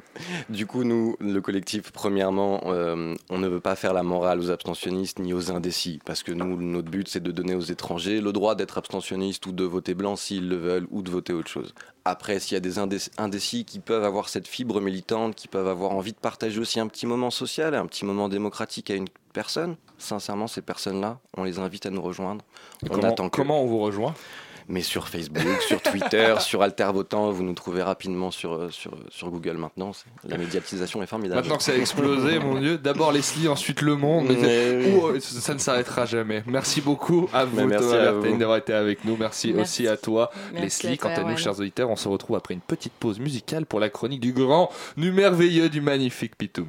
Du coup, nous, le collectif, premièrement, euh, on ne veut pas faire la morale aux abstentionnistes ni aux indécis, parce que nous, notre but, c'est de donner aux étrangers le droit d'être abstentionniste ou de voter blanc s'ils le veulent, ou de voter autre chose. Après, s'il y a des indé- indécis qui peuvent avoir cette fibre militante, qui peuvent avoir envie de partager aussi un petit moment social, un petit moment démocratique à une personne, sincèrement, ces personnes-là, on les invite à nous rejoindre. On comment, attend que. comment on vous rejoint? Mais sur Facebook, sur Twitter, sur Altervotant, vous nous trouvez rapidement sur, euh, sur, sur Google maintenant. La médiatisation est formidable. Maintenant que ça a explosé, mon Dieu, d'abord Leslie, ensuite Le Monde. Mais euh, ça ne s'arrêtera jamais. Merci beaucoup à vous, merci Thomas d'avoir été avec nous. Merci, Merci. aussi à toi, Merci Leslie. à Quant à nous, chers auditeurs, on se retrouve après une petite pause musicale pour la chronique du grand, du merveilleux, du magnifique Pitoum.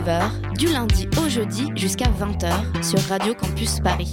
19h, du lundi au jeudi jusqu'à 20h sur Radio Campus Paris.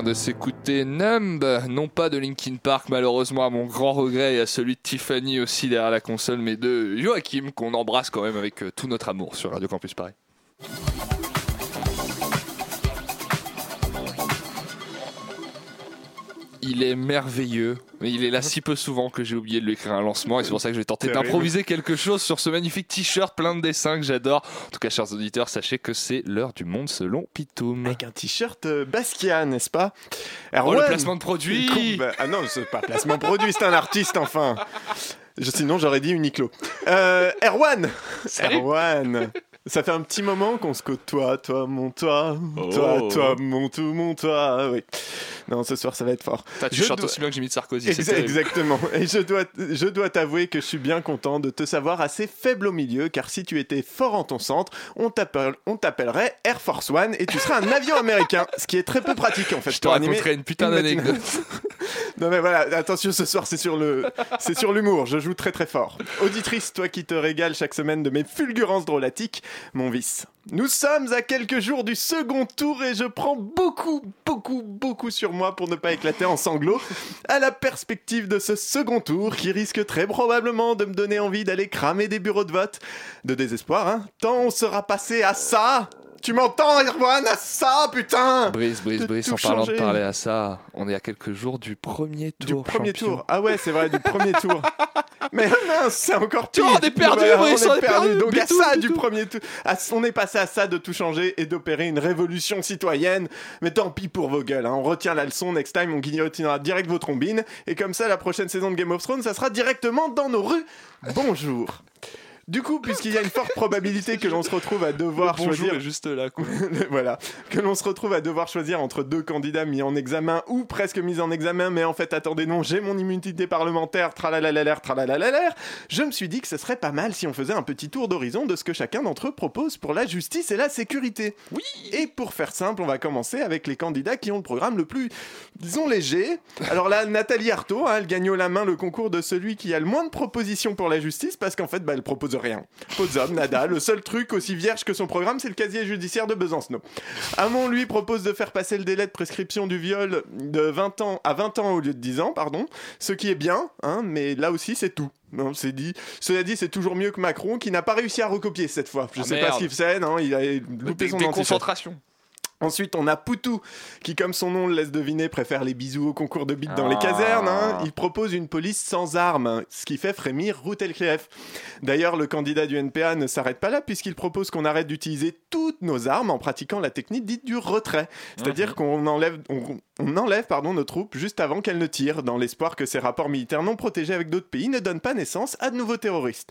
De s'écouter Numb, non pas de Linkin Park malheureusement à mon grand regret et à celui de Tiffany aussi derrière la console, mais de Joachim qu'on embrasse quand même avec euh, tout notre amour sur Radio Campus Paris. Il est merveilleux, mais il est là si peu souvent que j'ai oublié de lui écrire un lancement et c'est pour ça que je vais tenter d'improviser quelque chose sur ce magnifique t-shirt plein de dessins que j'adore. En tout cas, chers auditeurs, sachez que c'est l'heure du monde selon Pitoum. Avec un t-shirt euh, Basquiat, n'est-ce pas? Oh, le Erwan. placement de produit Ah non, c'est pas placement de produit, c'est un artiste enfin. Je- sinon, j'aurais dit Uniqlo. Euh, Erwan Salut. Erwan ça fait un petit moment qu'on se côtoie, toi, mon toi, toi, Oh. toi, mon tout, mon toi, oui. Non, ce soir, ça va être fort. Tu Je chantes dois- aussi bien que Jimmy de Sarkozy. Exa- exactement. Et je dois, je dois t'avouer que je suis bien content de te savoir assez faible au milieu, car si tu étais fort en ton centre, on t'appelle- on t'appellerait Air Force One et tu serais un avion américain, ce qui est très peu pratique en fait. Je te raconterai une putain d'anecdote. non mais voilà, attention ce soir c'est sur le, c'est sur l'humour. Je joue très très fort. Auditrice, toi qui te régales chaque semaine de mes fulgurances drôlatiques, mon vice. Nous sommes à quelques jours du second tour et je prends beaucoup, beaucoup, beaucoup sur moi pour ne pas éclater en sanglots à la perspective de ce second tour qui risque très probablement de me donner envie d'aller cramer des bureaux de vote. De désespoir, hein. Tant on sera passé à ça. Tu m'entends, Erwan? À ça, putain Brice, Brice, De Brice, tout en parlant de parler à ça, on est à quelques jours du premier tour. Premier champion. tour. Ah ouais, c'est vrai, du premier tour. Mais mince, c'est encore pire. on est perdu, Brice, on est perdu. Donc à Bitoun, ça du premier tour. À- on est passé à ça de tout changer et d'opérer une révolution citoyenne. Mais tant pis pour vos gueules. hein. On retient la leçon. Next time, on guillotinera direct vos trombines. Et comme ça, la prochaine saison de Game of Thrones, ça sera directement dans nos rues. Bonjour. Du coup, puisqu'il y a une forte probabilité que l'on se retrouve à devoir Bonjour choisir est juste là. Quoi. voilà, que l'on se retrouve à devoir choisir entre deux candidats mis en examen ou presque mis en examen, mais en fait, attendez, non, j'ai mon immunité parlementaire, tralalalaler, tralalalaler. Je me suis dit que ce serait pas mal si on faisait un petit tour d'horizon de ce que chacun d'entre eux propose pour la justice et la sécurité. Oui Et pour faire simple, on va commencer avec les candidats qui ont le programme le plus, disons, léger. Alors là, Nathalie Arthaud, hein, elle gagne haut la main le concours de celui qui a le moins de propositions pour la justice parce qu'en fait, bah, elle propose rien. Posum, nada. Le seul truc aussi vierge que son programme, c'est le casier judiciaire de Besancenot. Hamon, lui, propose de faire passer le délai de prescription du viol de 20 ans à 20 ans au lieu de 10 ans, pardon. Ce qui est bien, hein, mais là aussi, c'est tout. Non, c'est dit. Cela dit, c'est toujours mieux que Macron, qui n'a pas réussi à recopier cette fois. Je Ah, sais merde. pas ce qu'il fait, non, il a loupé son anticipation. Ensuite, on a Poutou, qui, comme son nom le laisse deviner, préfère les bisous au concours de bites dans les Ah. casernes. hein. Il propose une police sans armes, ce qui fait frémir Routelclief. D'ailleurs, le candidat du NPA ne s'arrête pas là, puisqu'il propose qu'on arrête d'utiliser toutes nos armes en pratiquant la technique dite du retrait. C'est-à-dire qu'on enlève, on, on enlève pardon, nos troupes juste avant qu'elles ne tirent, dans l'espoir que ces rapports militaires non protégés avec d'autres pays ne donnent pas naissance à de nouveaux terroristes.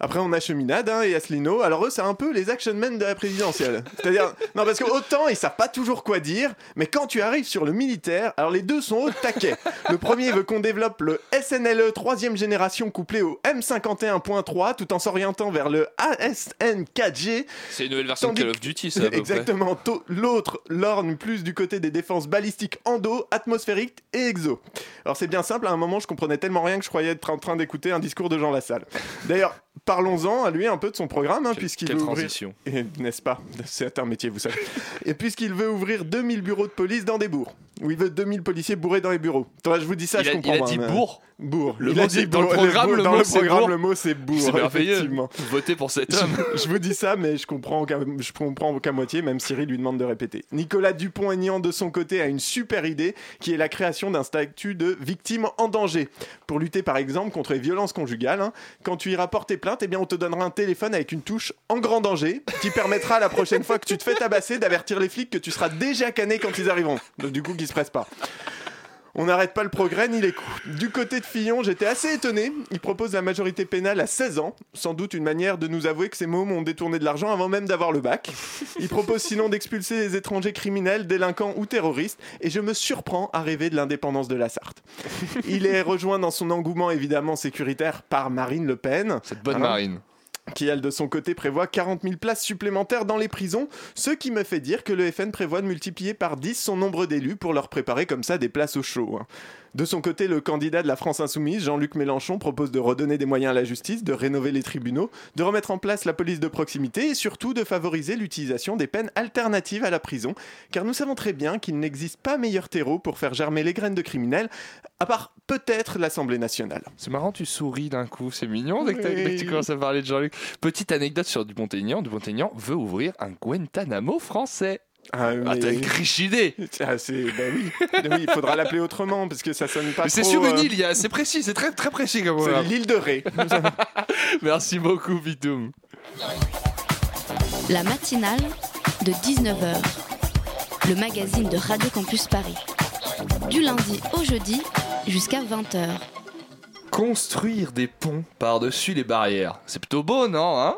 Après, on a Cheminade hein, et Asselineau. Alors, eux, c'est un peu les action men de la présidentielle. C'est-à-dire, non, parce que autant ils savent pas toujours quoi dire, mais quand tu arrives sur le militaire, alors les deux sont au taquet. Le premier veut qu'on développe le SNLE 3 génération couplé au M51.3 tout en s'orientant vers le ASN 4G. C'est une nouvelle version de Call of Duty, ça. à peu près. Exactement. L'autre lorne plus du côté des défenses balistiques endo, atmosphériques et exo. Alors c'est bien simple, à un moment je comprenais tellement rien que je croyais être en train d'écouter un discours de Jean Lassalle. D'ailleurs, parlons-en à lui un peu de son programme, hein, puisqu'il veut ouvrir... transition. Et, N'est-ce pas? C'est un métier, vous savez. Et puisqu'il veut ouvrir 2000 bureaux de police dans des bourgs. Où il veut 2000 policiers bourrés dans les bureaux. Toi, je vous dis ça, Il je a- comprends il a dit mais- bourg Bourg. Le mot a dit- dans le bourg. programme, le dans mot, le c'est programme, le mot c'est bourg. C'est merveilleux. Votez pour cet homme. Je, je vous dis ça, mais je comprends qu'à, je comprends qu'à moitié, même Cyril lui demande de répéter. Nicolas Dupont-Aignan, de son côté, a une super idée qui est la création d'un statut de victime en danger. Pour lutter, par exemple, contre les violences conjugales, hein. quand tu iras porter plainte, eh bien, on te donnera un téléphone avec une touche en grand danger qui permettra la prochaine fois que tu te fais tabasser d'avertir les flics que tu seras déjà cané quand ils arriveront. Donc, du coup, qu'ils se pressent pas. On n'arrête pas le progrès ni les coups. Du côté de Fillon, j'étais assez étonné. Il propose la majorité pénale à 16 ans. Sans doute une manière de nous avouer que ces mômes ont détourné de l'argent avant même d'avoir le bac. Il propose sinon d'expulser les étrangers criminels, délinquants ou terroristes. Et je me surprends à rêver de l'indépendance de la Sarthe. Il est rejoint dans son engouement évidemment sécuritaire par Marine Le Pen. Cette bonne Hein Marine. Qui elle de son côté prévoit 40 000 places supplémentaires dans les prisons, ce qui me fait dire que le FN prévoit de multiplier par 10 son nombre d'élus pour leur préparer comme ça des places au chaud. De son côté, le candidat de la France Insoumise, Jean-Luc Mélenchon, propose de redonner des moyens à la justice, de rénover les tribunaux, de remettre en place la police de proximité et surtout de favoriser l'utilisation des peines alternatives à la prison. Car nous savons très bien qu'il n'existe pas meilleur terreau pour faire germer les graines de criminels, à part peut-être l'Assemblée nationale. C'est marrant, tu souris d'un coup, c'est mignon dès que, t'as- dès que tu commences à parler de Jean-Luc. Petite anecdote sur Dupont-Aignan, Dupont-Aignan veut ouvrir un Guantanamo français. Ah, Ah, t'as une riche idée Ah, c'est... Ben oui. Ben oui, il faudra l'appeler autrement parce que ça sonne pas Mais c'est trop, sur une euh, île, il y a- c'est précis, c'est très très précis comme C'est l'île de Ré. Merci beaucoup, Bitoum. La matinale de 19h. Le magazine de Radio Campus Paris. Du lundi au jeudi jusqu'à 20h. Construire des ponts par-dessus les barrières. C'est plutôt beau, non hein?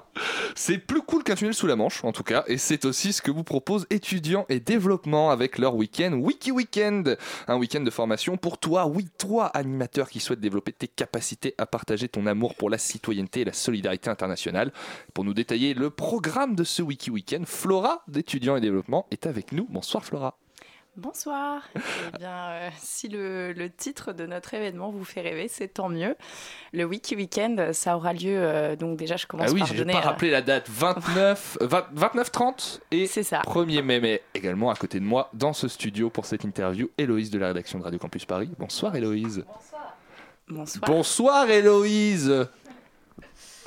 C'est plus cool qu'un tunnel sous la Manche, en tout cas, et c'est aussi ce que vous proposent étudiants et développement avec leur week-end Wiki Weekend. Un week-end de formation pour toi, oui, toi, animateur qui souhaite développer tes capacités à partager ton amour pour la citoyenneté et la solidarité internationale. Pour nous détailler le programme de ce Wiki Weekend, Flora d'étudiants et développement est avec nous. Bonsoir Flora. Bonsoir. Eh bien, euh, si le, le titre de notre événement vous fait rêver, c'est tant mieux. Le Wiki Weekend, ça aura lieu. euh, donc déjà, je commence Ah oui, par donner. pas euh, rappelé la date 29, 20 29 30 et 1er mai, mais également à côté de moi dans ce studio pour cette interview, Héloïse de la rédaction de Radio Campus Paris. Bonsoir Héloïse. Bonsoir. Bonsoir Héloïse.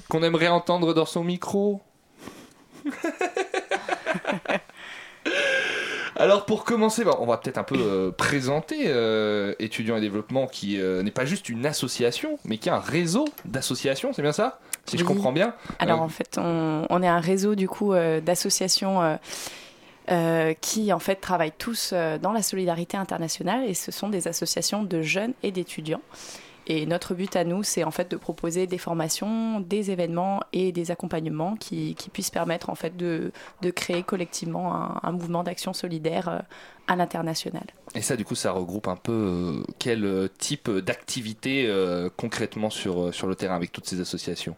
Qu'on aimerait entendre dans son micro. Alors pour commencer, bah, on va peut-être un peu euh, présenter euh, Étudiants et Développement qui euh, n'est pas juste une association, mais qui est un réseau d'associations, c'est bien ça? Si je comprends bien. Alors en fait, on, on est un réseau du coup d'associations euh, qui en fait travaillent tous euh, dans la solidarité internationale et ce sont des associations de jeunes et d'étudiants. Et notre but à nous, c'est en fait de proposer des formations, des événements et des accompagnements qui, puissent permettre en fait de, créer collectivement un, mouvement d'action solidaire euh, à l'international. Et ça, du coup, ça regroupe un peu euh, quel euh, type d'activité concrètement sur le terrain avec toutes ces associations?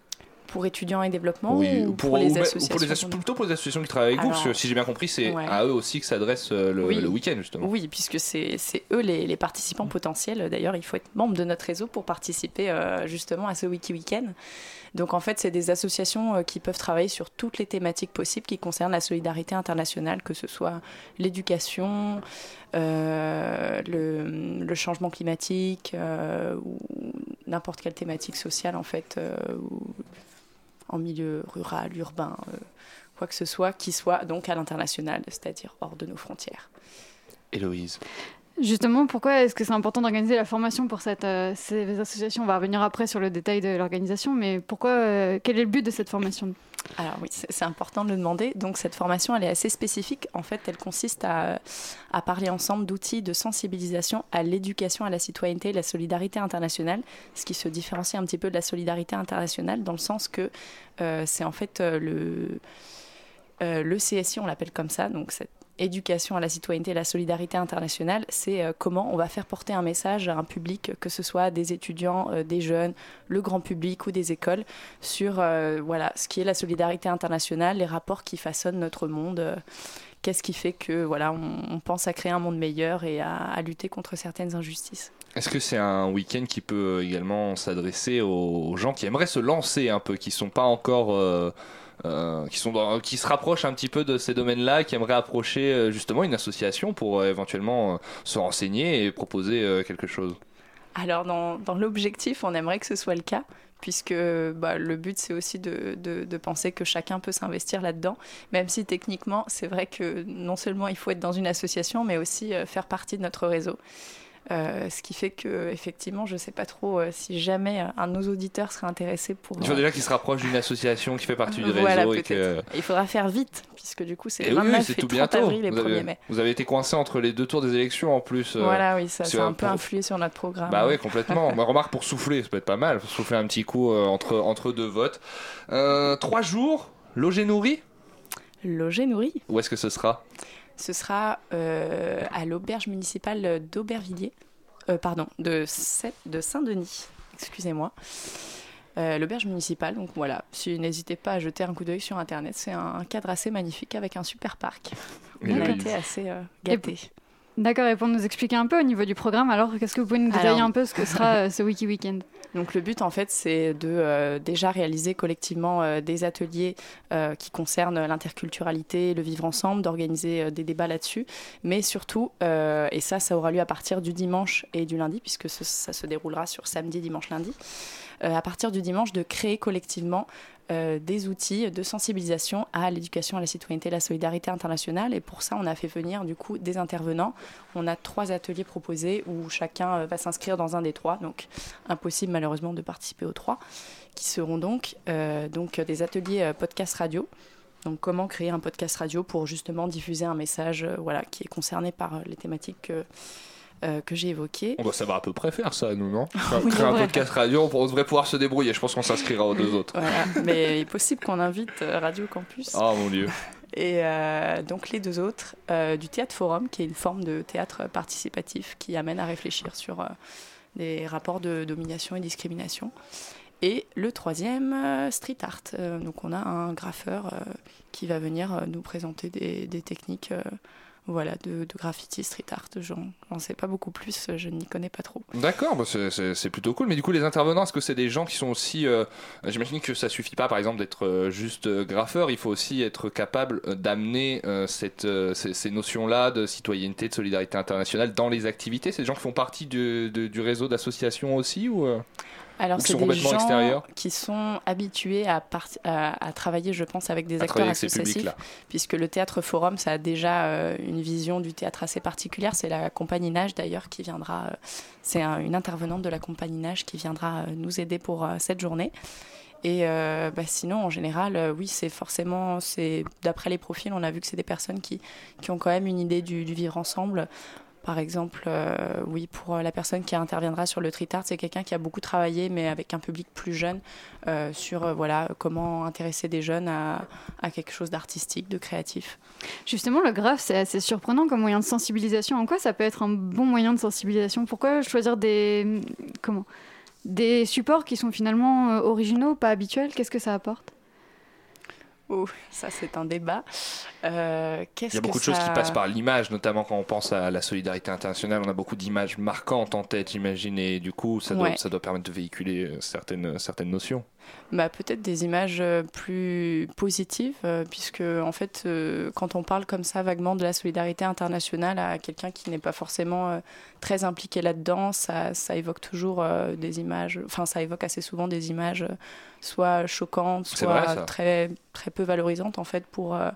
Pour étudiants et développement Oui, ou ou pour, les ou- ou associations pour les asso- plutôt pour les associations qui travaillent avec vous, parce que Alors, si j'ai bien compris, c'est ouais. à eux aussi que s'adresse euh, le, Oui. le week-end, justement. Oui, puisque c'est eux les, les participants potentiels. D'ailleurs, il faut être membre de notre réseau pour participer euh, justement à ce Wiki Weekend. Donc en fait, c'est des associations euh, qui peuvent travailler sur toutes les thématiques possibles qui concernent la solidarité internationale, que ce soit l'éducation, euh, le, le changement climatique euh, ou n'importe quelle thématique sociale en fait, euh, ou en milieu rural, urbain, euh, quoi que ce soit, qui soit donc à l'international, c'est-à-dire hors de nos frontières. Héloïse. Justement, pourquoi est-ce que c'est important d'organiser la formation pour cette, euh, ces associations? On va revenir après sur le détail de l'organisation, mais pourquoi euh, Quel est le but de cette formation? Alors oui, c'est important de le demander. Donc cette formation, elle est assez spécifique. En fait, elle consiste à, à parler ensemble d'outils de sensibilisation à l'éducation à la citoyenneté et la solidarité internationale, ce qui se différencie un petit peu de la solidarité internationale dans le sens que euh, c'est en fait le, le CSI, on l'appelle comme ça, donc cette éducation à la citoyenneté et la solidarité internationale, c'est euh, comment on va faire porter un message à un public, que ce soit des étudiants, euh, des jeunes, le grand public ou des écoles, sur euh, voilà, ce qui est la solidarité internationale, les rapports qui façonnent notre monde. Qu'est-ce qui fait que voilà, on, pense à créer un monde meilleur et à, lutter contre certaines injustices. Est-ce que c'est un week-end qui peut également s'adresser aux gens qui aimeraient se lancer un peu, qui sont pas encore, euh, qui sont qui se rapprochent un petit peu de ces domaines-là, qui aimeraient approcher euh, justement une association pour euh, éventuellement se renseigner et proposer quelque chose Alors, dans, dans l'objectif, on aimerait que ce soit le cas, puisque bah, le but, c'est aussi de, de- penser que chacun peut s'investir là-dedans, même si techniquement, c'est vrai que non seulement il faut être dans une association, mais aussi faire partie de notre réseau. Euh, ce qui fait que, effectivement, je ne sais pas trop euh, si jamais un de nos auditeurs serait intéressé pour. Il faut euh, déjà qu'ils se rapprochent d'une association qui fait partie du Voilà, réseau et que. Il faudra faire vite, puisque du coup, c'est Et le oui, oui, 29 c'est et tout 30 bientôt. avril et vous, 1er avez, mai. vous avez été coincé entre les deux tours des élections en plus. Voilà, oui, ça, a un peu pour- influé sur notre programme. Bah oui, complètement. bah, remarque pour souffler, ça peut être pas mal. Faut souffler un petit coup entre, entre deux votes. Trois jours, logé nourri? Logé nourri. Où est-ce que ce sera? Ce sera euh, à l'auberge municipale d'Aubervilliers, Euh, pardon, de, Saint-Denis, excusez-moi. Euh, l'auberge municipale, donc voilà, si, n'hésitez pas à jeter un coup d'œil sur internet, c'est un cadre assez magnifique avec un super parc. On a été assez euh, gâtés. D'accord, et pour nous expliquer un peu au niveau du programme, alors qu'est-ce que vous pouvez nous détailler Alors- un peu ce que sera euh, ce Wiki Weekend? Donc le but en fait c'est de euh, déjà réaliser collectivement euh, des ateliers qui concernent l'interculturalité, le vivre ensemble, d'organiser des débats là-dessus, mais surtout, et ça ça aura lieu à partir du dimanche et du lundi puisque ce- ça se déroulera sur samedi, dimanche, lundi, à partir du dimanche de créer collectivement euh, des outils de sensibilisation à l'éducation à la citoyenneté et la solidarité internationale. Et pour ça, on a fait venir du coup des intervenants. On a trois ateliers proposés où chacun euh, va s'inscrire dans un des trois. Donc impossible malheureusement de participer aux trois, qui seront donc, euh, donc des ateliers podcast radio. Donc comment créer un podcast radio pour justement diffuser un message voilà, qui est concerné par les thématiques que, euh, que j'ai évoquées. On doit savoir à peu près faire ça, nous, non? Oui, Créer un podcast radio, on devrait pouvoir se débrouiller. Je pense qu'on s'inscrira aux deux autres. Voilà. Mais il est possible qu'on invite euh, Radio Campus. Oh mon dieu. Et euh, donc les deux autres, du théâtre forum, qui est une forme de théâtre participatif qui amène à réfléchir sur des rapports de domination et discrimination. Et le troisième, street art. Donc on a un graffeur qui va venir nous présenter des, des techniques voilà, de, graffiti, street art. J'en sais pas beaucoup plus, je n'y connais pas trop. D'accord, bah c'est- plutôt cool. Mais du coup, les intervenants, est-ce que c'est des gens qui sont aussi. euh, J'imagine que ça suffit pas, par exemple, d'être euh, juste euh, graffeur. Il faut aussi être capable d'amener ces, ces notions-là de citoyenneté, de solidarité internationale dans les activités. Des gens qui font partie du, du réseau d'associations aussi ou Alors, c'est sont des gens extérieurs qui sont habitués à, parti- à, à travailler, je pense, avec des À acteurs associatifs, puisque le théâtre forum, ça a déjà euh, une vision du théâtre assez particulière. C'est la compagnie Nage, d'ailleurs, qui viendra. euh, c'est un- une intervenante de la compagnie Nage qui viendra euh, nous aider pour cette journée. Et bah, sinon, en général, oui, c'est forcément, c'est d'après les profils, on a vu que c'est des personnes qui, qui ont quand même une idée du, du vivre ensemble. Par exemple, euh, oui, pour la personne qui interviendra sur le street art, c'est quelqu'un qui a beaucoup travaillé, mais avec un public plus jeune, euh, sur euh, voilà comment intéresser des jeunes à, quelque chose d'artistique, de créatif. Justement, le graphe, c'est assez surprenant comme moyen de sensibilisation. En quoi ça peut être un bon moyen de sensibilisation? Pourquoi choisir des comment? Des supports qui sont finalement euh, originaux, pas habituels? Qu'est-ce que ça apporte? Oh, ça c'est un débat. Euh, Il y a beaucoup de choses qui passent par l'image, notamment quand on pense à la solidarité internationale. On a beaucoup d'images marquantes en tête, j'imagine, et du coup, ça doit, Ouais. ça doit permettre de véhiculer euh, certaines, certaines notions. Bah, peut-être des images euh, plus positives, puisque en fait, quand on parle comme ça vaguement de la solidarité internationale à quelqu'un qui n'est pas forcément très impliqué là-dedans, ça, ça évoque toujours des images, enfin ça évoque assez souvent des images soit vrai, ça. soit très, très peu valorisantes en fait pour... euh,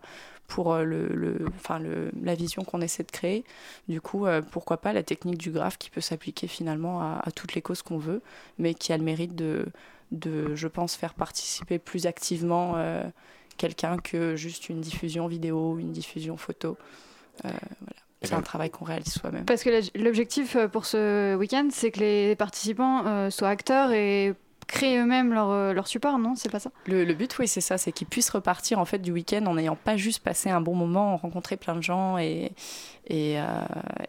pour euh, le, le- enfin, le, la vision qu'on essaie de créer. Du coup, euh, pourquoi pas la technique du graphe qui peut s'appliquer finalement à, à toutes les causes qu'on veut, mais qui a le mérite de, de je pense, faire participer plus activement euh, quelqu'un que juste une diffusion vidéo, une diffusion photo. Euh, voilà. C'est un travail qu'on réalise soi-même. Parce que l'objectif pour ce week-end, c'est que les participants euh, soient acteurs et créent eux-mêmes leur, euh, leur support, non C'est pas ça? Le, le but, oui, c'est ça, c'est qu'ils puissent repartir en fait du week-end en n'ayant pas juste passé un bon moment, rencontrer plein de gens et, et, euh,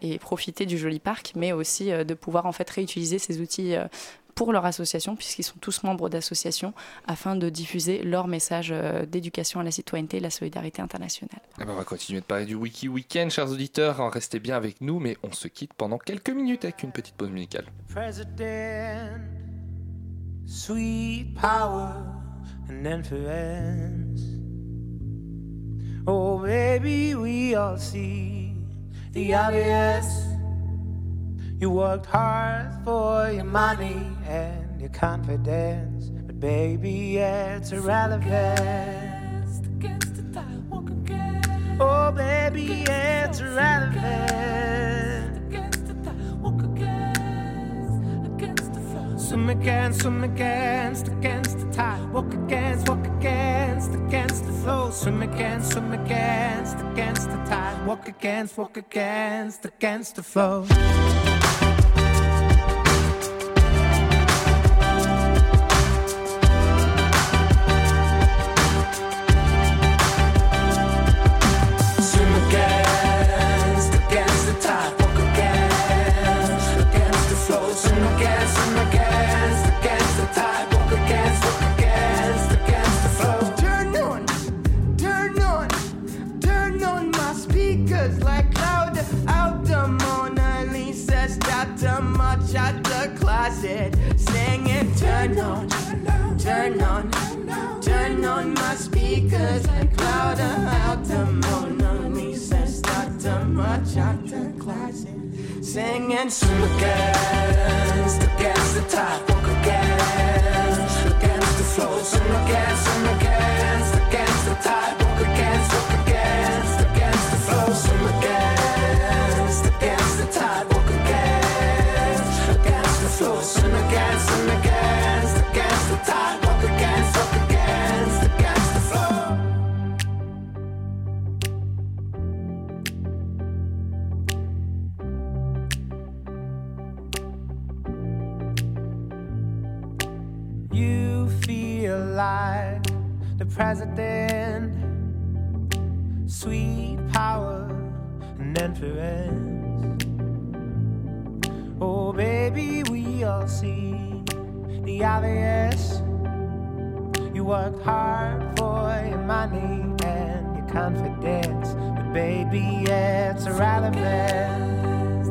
et profiter du joli parc, mais aussi euh, de pouvoir en fait réutiliser ces outils euh, pour leur association, puisqu'ils sont tous membres d'associations, afin de diffuser leur message d'éducation à la citoyenneté et la solidarité internationale. Eh ben, on va continuer de parler du Wiki Weekend, chers auditeurs. Restez bien avec nous, mais on se quitte pendant quelques minutes avec une petite pause musicale. president, sweet power and influence. Oh, baby, we all see the obvious. You worked hard for your money and your confidence, but baby, it's irrelevant. Oh, baby, it's irrelevant. Swim against, swim against, against the tide. Walk against, walk against, against the flow. Swim against, swim against, against the tide. Walk against, walk against, against the flow. turn on, turn on my speakers and cloud out the Mona and start to march out the closet, singing. Look at us, the top. President, sweet power and influence. Oh, baby, we all see the obvious. You worked hard for your money and your confidence, but baby, it's irrelevant.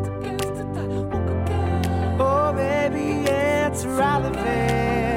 Oh, baby, it's irrelevant.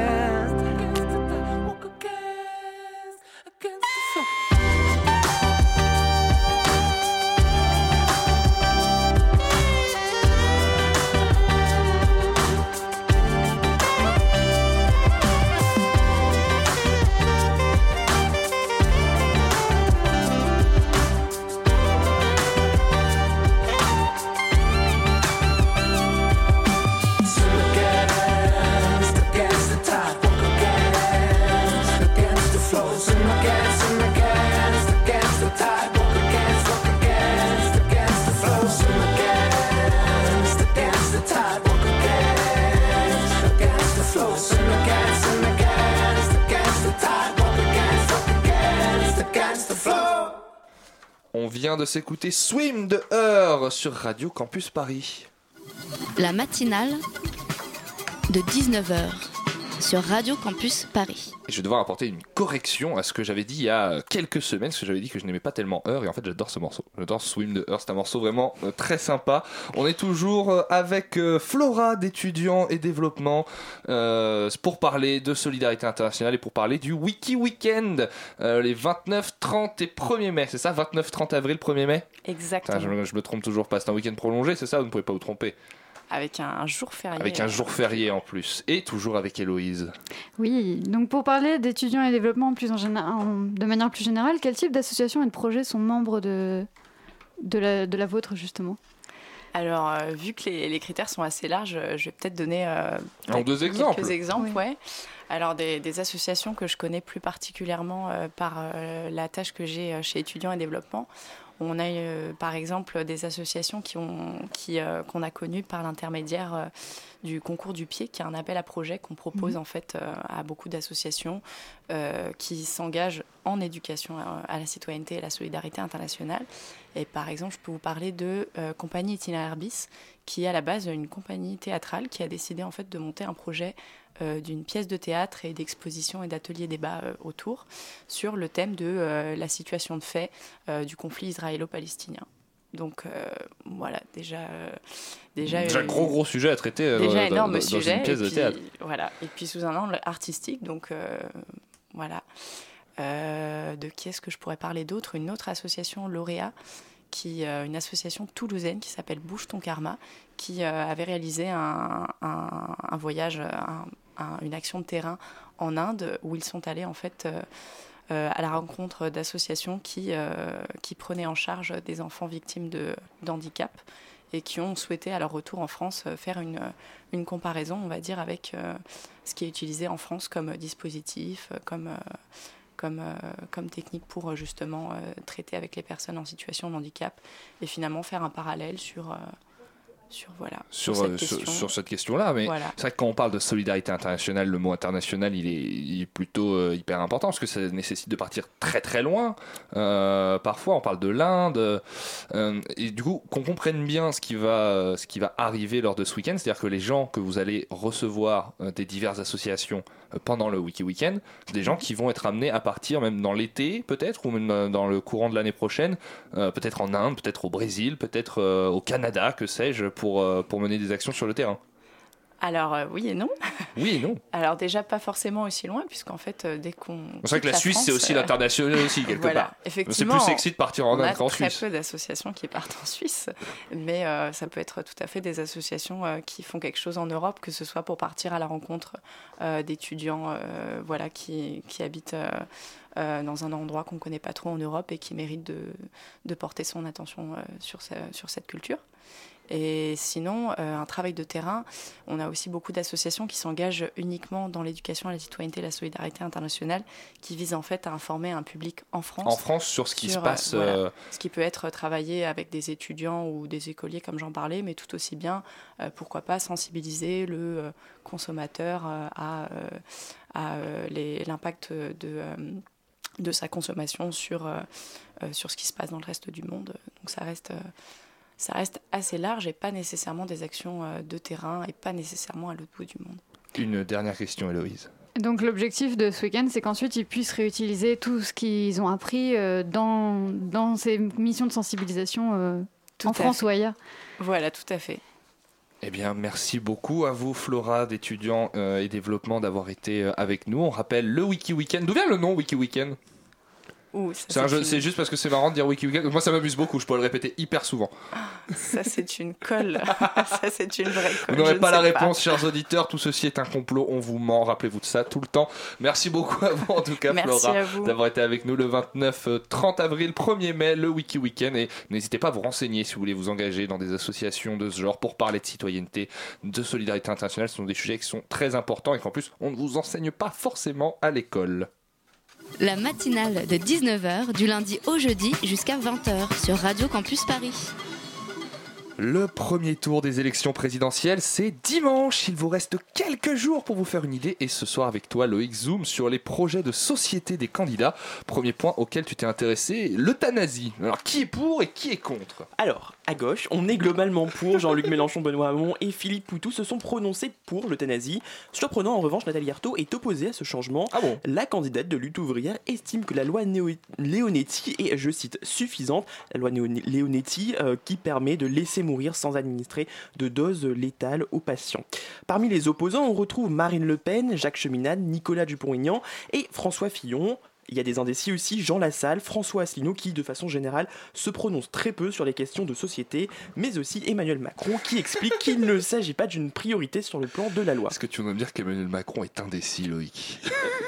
On vient de s'écouter Swim de Heure sur Radio Campus Paris. La matinale de 19h sur Radio Campus Paris. Et je vais devoir apporter une correction à ce que j'avais dit il y a quelques semaines, parce que j'avais dit que je n'aimais pas tellement Heure, et en fait j'adore ce morceau. J'adore Swim de Heure, c'est un morceau vraiment euh, très sympa. On est toujours euh, avec euh, Flora d'étudiants et développement euh, pour parler de solidarité internationale et pour parler du Wiki Weekend, euh, les 29, 30 et 1er mai, c'est ça? 29, 30 avril, 1er mai? Exactement. Je, je me trompe toujours pas, c'est un week-end prolongé, c'est ça? Vous ne pouvez pas vous tromper Avec un, jour férié. Avec un jour férié en plus. Et toujours avec Héloïse. Oui, donc pour parler d'étudiants et développement plus en général, en- de manière plus générale, quel type d'associations et de projets sont membres de, de, la, de la vôtre justement? Alors, euh, vu que les, les critères sont assez larges, euh, je vais peut-être donner euh, En deux quelques exemples. exemples, ouais. Alors, des, des associations que je connais plus particulièrement euh, par euh, la tâche que j'ai chez étudiants et développement. On a euh, par exemple des associations qui ont, qui, euh, qu'on a connues par l'intermédiaire euh, du concours du pied, qui est un appel à projet qu'on propose Mhm. en fait euh, à beaucoup d'associations qui s'engagent en éducation à, à la citoyenneté et à la solidarité internationale. Et par exemple, je peux vous parler de Compagnie Itinéraire Bis, qui est à la base une compagnie théâtrale qui a décidé en fait de monter un projet d'une pièce de théâtre et d'exposition et d'ateliers débat euh, autour sur le thème de euh, la situation de fait euh, du conflit israélo-palestinien. Donc euh, voilà, déjà, euh, déjà, Déjà, euh, gros gros sujet à traiter euh, déjà dans, énorme dans sujet. une pièce et de puis, théâtre. Voilà, et puis sous un angle artistique, donc euh, voilà. Euh, de qui est-ce que je pourrais parler d'autre? Une autre association lauréat, qui, euh, une association toulousaine qui s'appelle Bouge ton karma, qui euh, avait réalisé un, un- un voyage, un- un- une action de terrain en Inde où ils sont allés en fait. euh, euh, à la rencontre d'associations qui, euh, qui prenaient en charge des enfants victimes de, d'handicap et qui ont souhaité à leur retour en France faire une, une comparaison, on va dire, avec ce qui est utilisé en France comme dispositif, comme, comme, comme technique pour justement traiter avec les personnes en situation de handicap et finalement faire un parallèle sur, sur, voilà, Sur, cette euh, sur- question. sur cette question-là, mais Voilà. c'est vrai que quand on parle de solidarité internationale, le mot international, il est, il est plutôt euh, hyper important parce que ça nécessite de partir très très loin. Euh, parfois, on parle de l'Inde, euh, et du coup, qu'on comprenne bien ce qui va, ce qui va arriver lors de ce week-end, c'est-à-dire que les gens que vous allez recevoir des diverses associations pendant le Wiki Weekend, des gens qui vont être amenés à partir même dans l'été, peut-être, ou même dans- le courant de l'année prochaine, euh, peut-être en Inde, peut-être au Brésil, peut-être euh, au Canada, que sais-je, euh, pour mener des actions sur le terrain. Alors euh, oui et non. Oui et non. Alors déjà pas forcément aussi loin puisqu'en fait euh, dès qu'on C'est vrai que la Suisse, c'est aussi euh, l'international aussi, quelque voilà, part. Effectivement, C'est plus sexy de partir en on a Inde qu'en très Suisse. peu d'associations qui partent en Suisse, mais euh, ça peut être tout à fait des associations qui font quelque chose en Europe, que ce soit pour partir à la rencontre d'étudiants voilà, qui, qui habitent euh, dans un endroit qu'on ne connaît pas trop en Europe et qui mérite de, de porter son attention euh, sur, sur cette culture. Et sinon, euh, un travail de terrain, on a aussi beaucoup d'associations qui s'engagent uniquement dans l'éducation à la citoyenneté et la solidarité internationale, qui visent en fait à informer un public en France. En France, sur ce qui se sur, passe, euh, voilà, euh, ce qui peut être travaillé avec des étudiants ou des écoliers, comme j'en parlais, mais tout aussi bien, euh, pourquoi pas, sensibiliser le euh, consommateur euh, à, euh, euh, l'impact de, euh, de sa consommation sur, euh, euh, sur ce qui se passe dans le reste du monde. Donc ça reste, euh, ça reste assez large et pas nécessairement des actions euh, de terrain et pas nécessairement à l'autre bout du monde. Une dernière question, Héloïse. Donc l'objectif de ce week-end, c'est qu'ensuite ils puissent réutiliser tout ce qu'ils ont appris euh, dans, dans ces missions de sensibilisation euh, Tout en France fait. ou ailleurs. Voilà, tout à fait. Eh bien, merci beaucoup à vous, Flora, d'étudiants euh, et développement, d'avoir été euh, avec nous. On rappelle le Wiki Weekend. D'où vient le nom Wiki Weekend? C'est juste parce que c'est marrant de dire Wiki Weekend. Moi, ça m'amuse beaucoup. Je peux le répéter hyper souvent. Ça, c'est une colle. ça, c'est une vraie colle. Vous n'aurez pas la réponse, chers auditeurs. Tout ceci est un complot. On vous ment. Rappelez-vous de ça tout le temps. Merci beaucoup à vous, en tout cas, Merci Flora, d'avoir été avec nous le 29, euh, 30 avril, 1er mai, le Wiki Weekend. Et n'hésitez pas à vous renseigner si vous voulez vous engager dans des associations de ce genre pour parler de citoyenneté, de solidarité internationale. Ce sont des sujets qui sont très importants et qu'en plus, on ne vous enseigne pas forcément à l'école. La matinale de 19h du lundi au jeudi jusqu'à 20h sur Radio Campus Paris. Le premier tour des élections présidentielles, c'est dimanche. Il vous reste quelques jours pour vous faire une idée. Et ce soir, avec toi, Loïc Zoom sur les projets de société des candidats. Premier point auquel tu t'es intéressé, l'euthanasie. Alors, qui est pour et qui est contre? Alors, à gauche, on est globalement pour. Jean-Luc Mélenchon, Benoît Hamon et Philippe Poutou se sont prononcés pour l'euthanasie. Surprenant, en revanche, Nathalie Arthaud est opposée à ce changement. La candidate de lutte ouvrière estime que la loi Néo- Leonetti est, je cite, suffisante. La loi Néo- Leonetti euh, qui permet de laisser mourir sans administrer de doses létales aux patients. Parmi les opposants, on retrouve Marine Le Pen, Jacques Cheminade, Nicolas Dupont-Aignan et François Fillon. Il y a des indécis aussi, Jean Lassalle, François Asselineau, qui de façon générale se prononcent très peu sur les questions de société, mais aussi Emmanuel Macron, qui explique qu'il ne s'agit pas d'une priorité sur le plan de la loi. Est-ce que tu veux me dire qu'Emmanuel Macron est indécis, Loïc?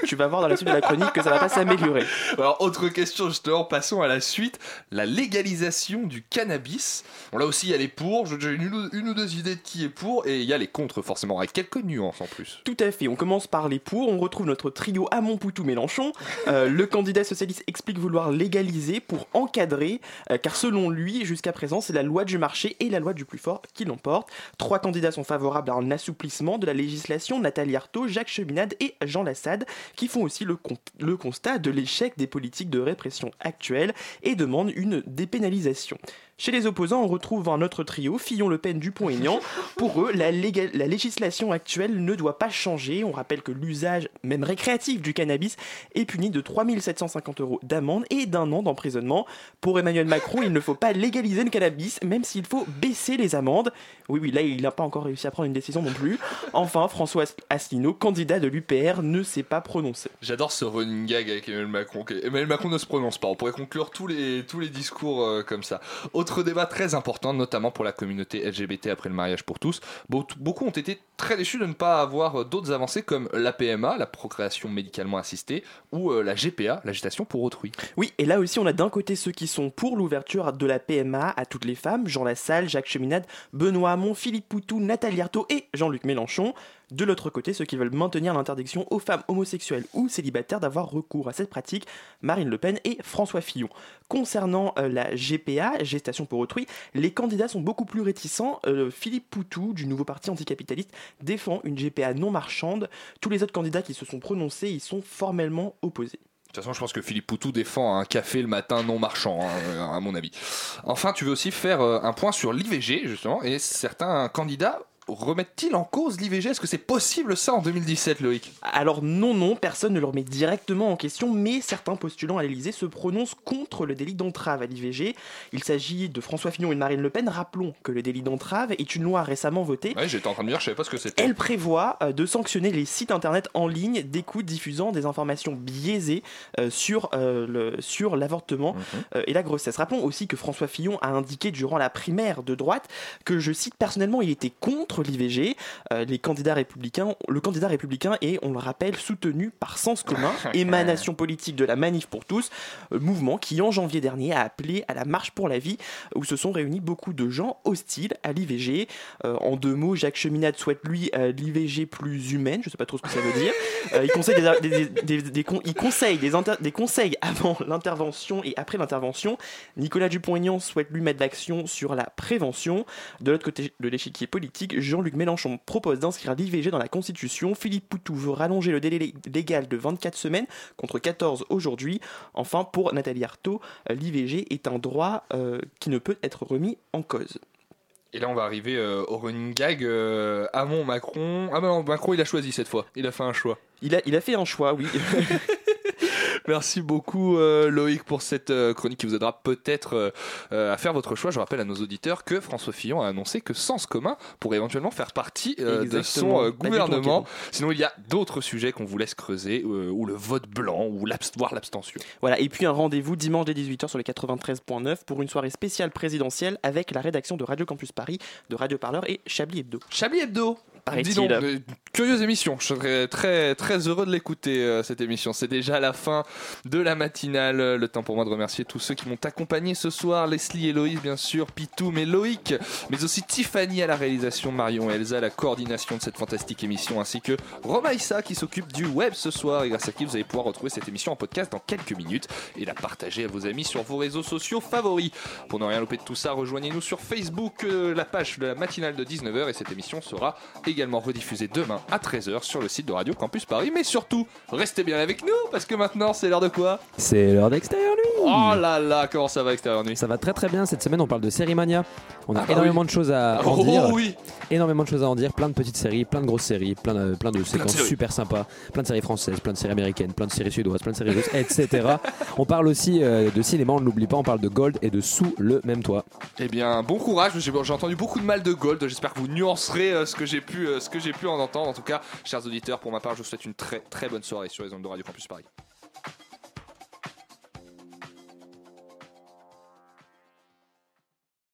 Tu vas voir dans la suite de la chronique que ça va pas s'améliorer. Alors, autre question, justement, passons à la suite. La légalisation du cannabis. Bon, là aussi, il y a les pour. J'ai une, une ou deux idées de qui est pour. Et il y a les contre, forcément, avec quelques nuances en plus. Tout à fait, on commence par les pour, on retrouve notre trio Hamon Poutou Mélenchon. Euh, le candidat socialiste explique vouloir légaliser pour encadrer, euh, car selon lui, jusqu'à présent, c'est la loi du marché et la loi du plus fort qui l'emportent. Trois candidats sont favorables à un assouplissement de la législation, Nathalie Arthaud, Jacques Cheminade et Jean Lassalle, qui font aussi le constat de l'échec des politiques de répression actuelles et demandent une dépénalisation. Chez les opposants, on retrouve un autre trio, Fillon-Le Pen, Dupont-Aignan. Pour eux, la, législation actuelle ne doit pas changer. On rappelle que l'usage, même récréatif, du cannabis est puni de 3750 euros d'amende et d'un an d'emprisonnement. Pour Emmanuel Macron, il ne faut pas légaliser le cannabis, même s'il faut baisser les amendes. Oui, oui, là, il n'a pas encore réussi à prendre une décision non plus. Enfin, François Asselineau, candidat de l'UPR, ne s'est pas prononcé. J'adore ce running gag avec Emmanuel Macron. Emmanuel Macron ne se prononce pas. On pourrait conclure tous les, tous les discours euh, comme ça. Autre débat très important, notamment pour la communauté LGBT après le mariage pour tous. Beau- Beaucoup ont été très déçus de ne pas avoir euh, d'autres avancées comme la PMA, la procréation médicalement assistée, ou euh, la GPA, l'agitation pour autrui. Oui, et là aussi, on a d'un côté ceux qui sont pour l'ouverture de la PMA à toutes les femmes, Jean Lassalle, Jacques Cheminade, Benoît Hamon, Philippe Poutou, Nathalie Arthaud et Jean-Luc Mélenchon. De l'autre côté, ceux qui veulent maintenir l'interdiction aux femmes homosexuelles ou célibataires d'avoir recours à cette pratique, Marine Le Pen et François Fillon. Concernant euh, la GPA, gestation pour autrui, les candidats sont beaucoup plus réticents. Euh, Philippe Poutou, du nouveau parti anticapitaliste, défend une GPA non marchande. Tous les autres candidats qui se sont prononcés y sont formellement opposés. De toute façon, je pense que Philippe Poutou défend un café le matin non marchand, hein, à mon avis. Enfin, tu veux aussi faire euh, un point sur l'IVG, justement, et certains candidats remettent-ils en cause l'IVG Est-ce que c'est possible ça en 2017, Loïc? Alors non, non, personne ne le remet directement en question, mais certains postulants à l'Elysée se prononcent contre le délit d'entrave à l'IVG. Il s'agit de François Fillon et de Marine Le Pen. Rappelons que le délit d'entrave est une loi récemment votée. Ouais, j'étais en train de dire, je savais pas ce que c'était. Elle prévoit euh, de sanctionner les sites internet en ligne d'écoute diffusant des informations biaisées euh, sur, euh, le- sur l'avortement euh, et la grossesse. Rappelons aussi que François Fillon a indiqué durant la primaire de droite que, je cite personnellement, il était contre l'IVG. Euh, les candidats républicains, le candidat républicain est, on le rappelle, soutenu par Sens Commun, émanation politique de la Manif pour tous, euh, mouvement qui en janvier dernier a appelé à la marche pour la vie, où se sont réunis beaucoup de gens hostiles à l'IVG. Euh, en deux mots, Jacques Cheminade souhaite lui l'IVG plus humaine, je sais pas trop ce que ça veut dire. Il conseille des, des- des- des- des con- il conseille des, inter- des conseils avant l'intervention et après l'intervention. Nicolas Dupont-Aignan souhaite lui mettre l'action sur la prévention. De l'autre côté de l'échiquier politique, Jean-Luc Mélenchon propose d'inscrire l'IVG dans la Constitution. Philippe Poutou veut rallonger le délai lé- légal de 24 semaines contre 14 aujourd'hui. Enfin, pour Nathalie Arthaud, l'IVG est un droit euh, qui ne peut être remis en cause. Et là, on va arriver euh, au running gag. Euh, Macron. Ah, bah non, Macron, il a choisi cette fois. Il a fait un choix. Il a, il a fait un choix, oui. Merci beaucoup euh, Loïc pour cette euh, chronique qui vous aidera peut-être euh, à faire votre choix. Je rappelle à nos auditeurs que François Fillon a annoncé que Sens commun pourrait éventuellement faire partie de son gouvernement. Sinon, il y a d'autres sujets qu'on vous laisse creuser, ou le vote blanc, ou voire l'abstention. Voilà, et puis un rendez-vous dimanche dès 18h sur les 93.9 pour une soirée spéciale présidentielle avec la rédaction de Radio Campus Paris, de Radio Parleur et Chablis Hebdo. Chablis Hebdo Dis donc, curieuse émission. Je serais très, très heureux de l'écouter, euh, cette émission. C'est déjà la fin de la matinale. Le temps pour moi de remercier tous ceux qui m'ont accompagné ce soir. Leslie et Loïs, bien sûr. Pitou, mais Loïc. Mais aussi Tiffany à la réalisation, Marion et Elsa à la coordination de cette fantastique émission. Ainsi que Romaïssa qui s'occupe du web ce soir. Et grâce à qui vous allez pouvoir retrouver cette émission en podcast dans quelques minutes et la partager à vos amis sur vos réseaux sociaux favoris. Pour ne rien louper de tout ça, rejoignez-nous sur Facebook, euh, la page de la matinale de 19h. Et cette émission sera également rediffusée demain à 13h sur le site de Radio Campus Paris. Mais surtout, restez bien avec nous parce que maintenant, c'est l'heure de quoi? C'est l'heure d'extérieur nuit. Oh là là, comment ça va extérieur nuit? Ça va très très bien. Cette semaine, on parle de Sérimania. On a Ah bah énormément oui. de choses à en Oh dire. oui. Énormément de choses à en dire. Plein de petites séries, plein de grosses séries, plein de, plein de séquences super sympas, plein de séries françaises, plein de séries américaines, plein de séries suédoises, plein de séries russes, etc. on parle aussi euh, de cinéma, on ne l'oublie pas. On parle de Gold et de Sous le même toit. Eh bien, bon courage. J'ai j'ai entendu beaucoup de mal de Gold. J'espère que vous nuancerez euh, ce que j'ai pu, euh, ce que j'ai pu en entendre. En tout cas, chers auditeurs, pour ma part, je vous souhaite une très très bonne soirée sur les ondes de Radio Campus Paris.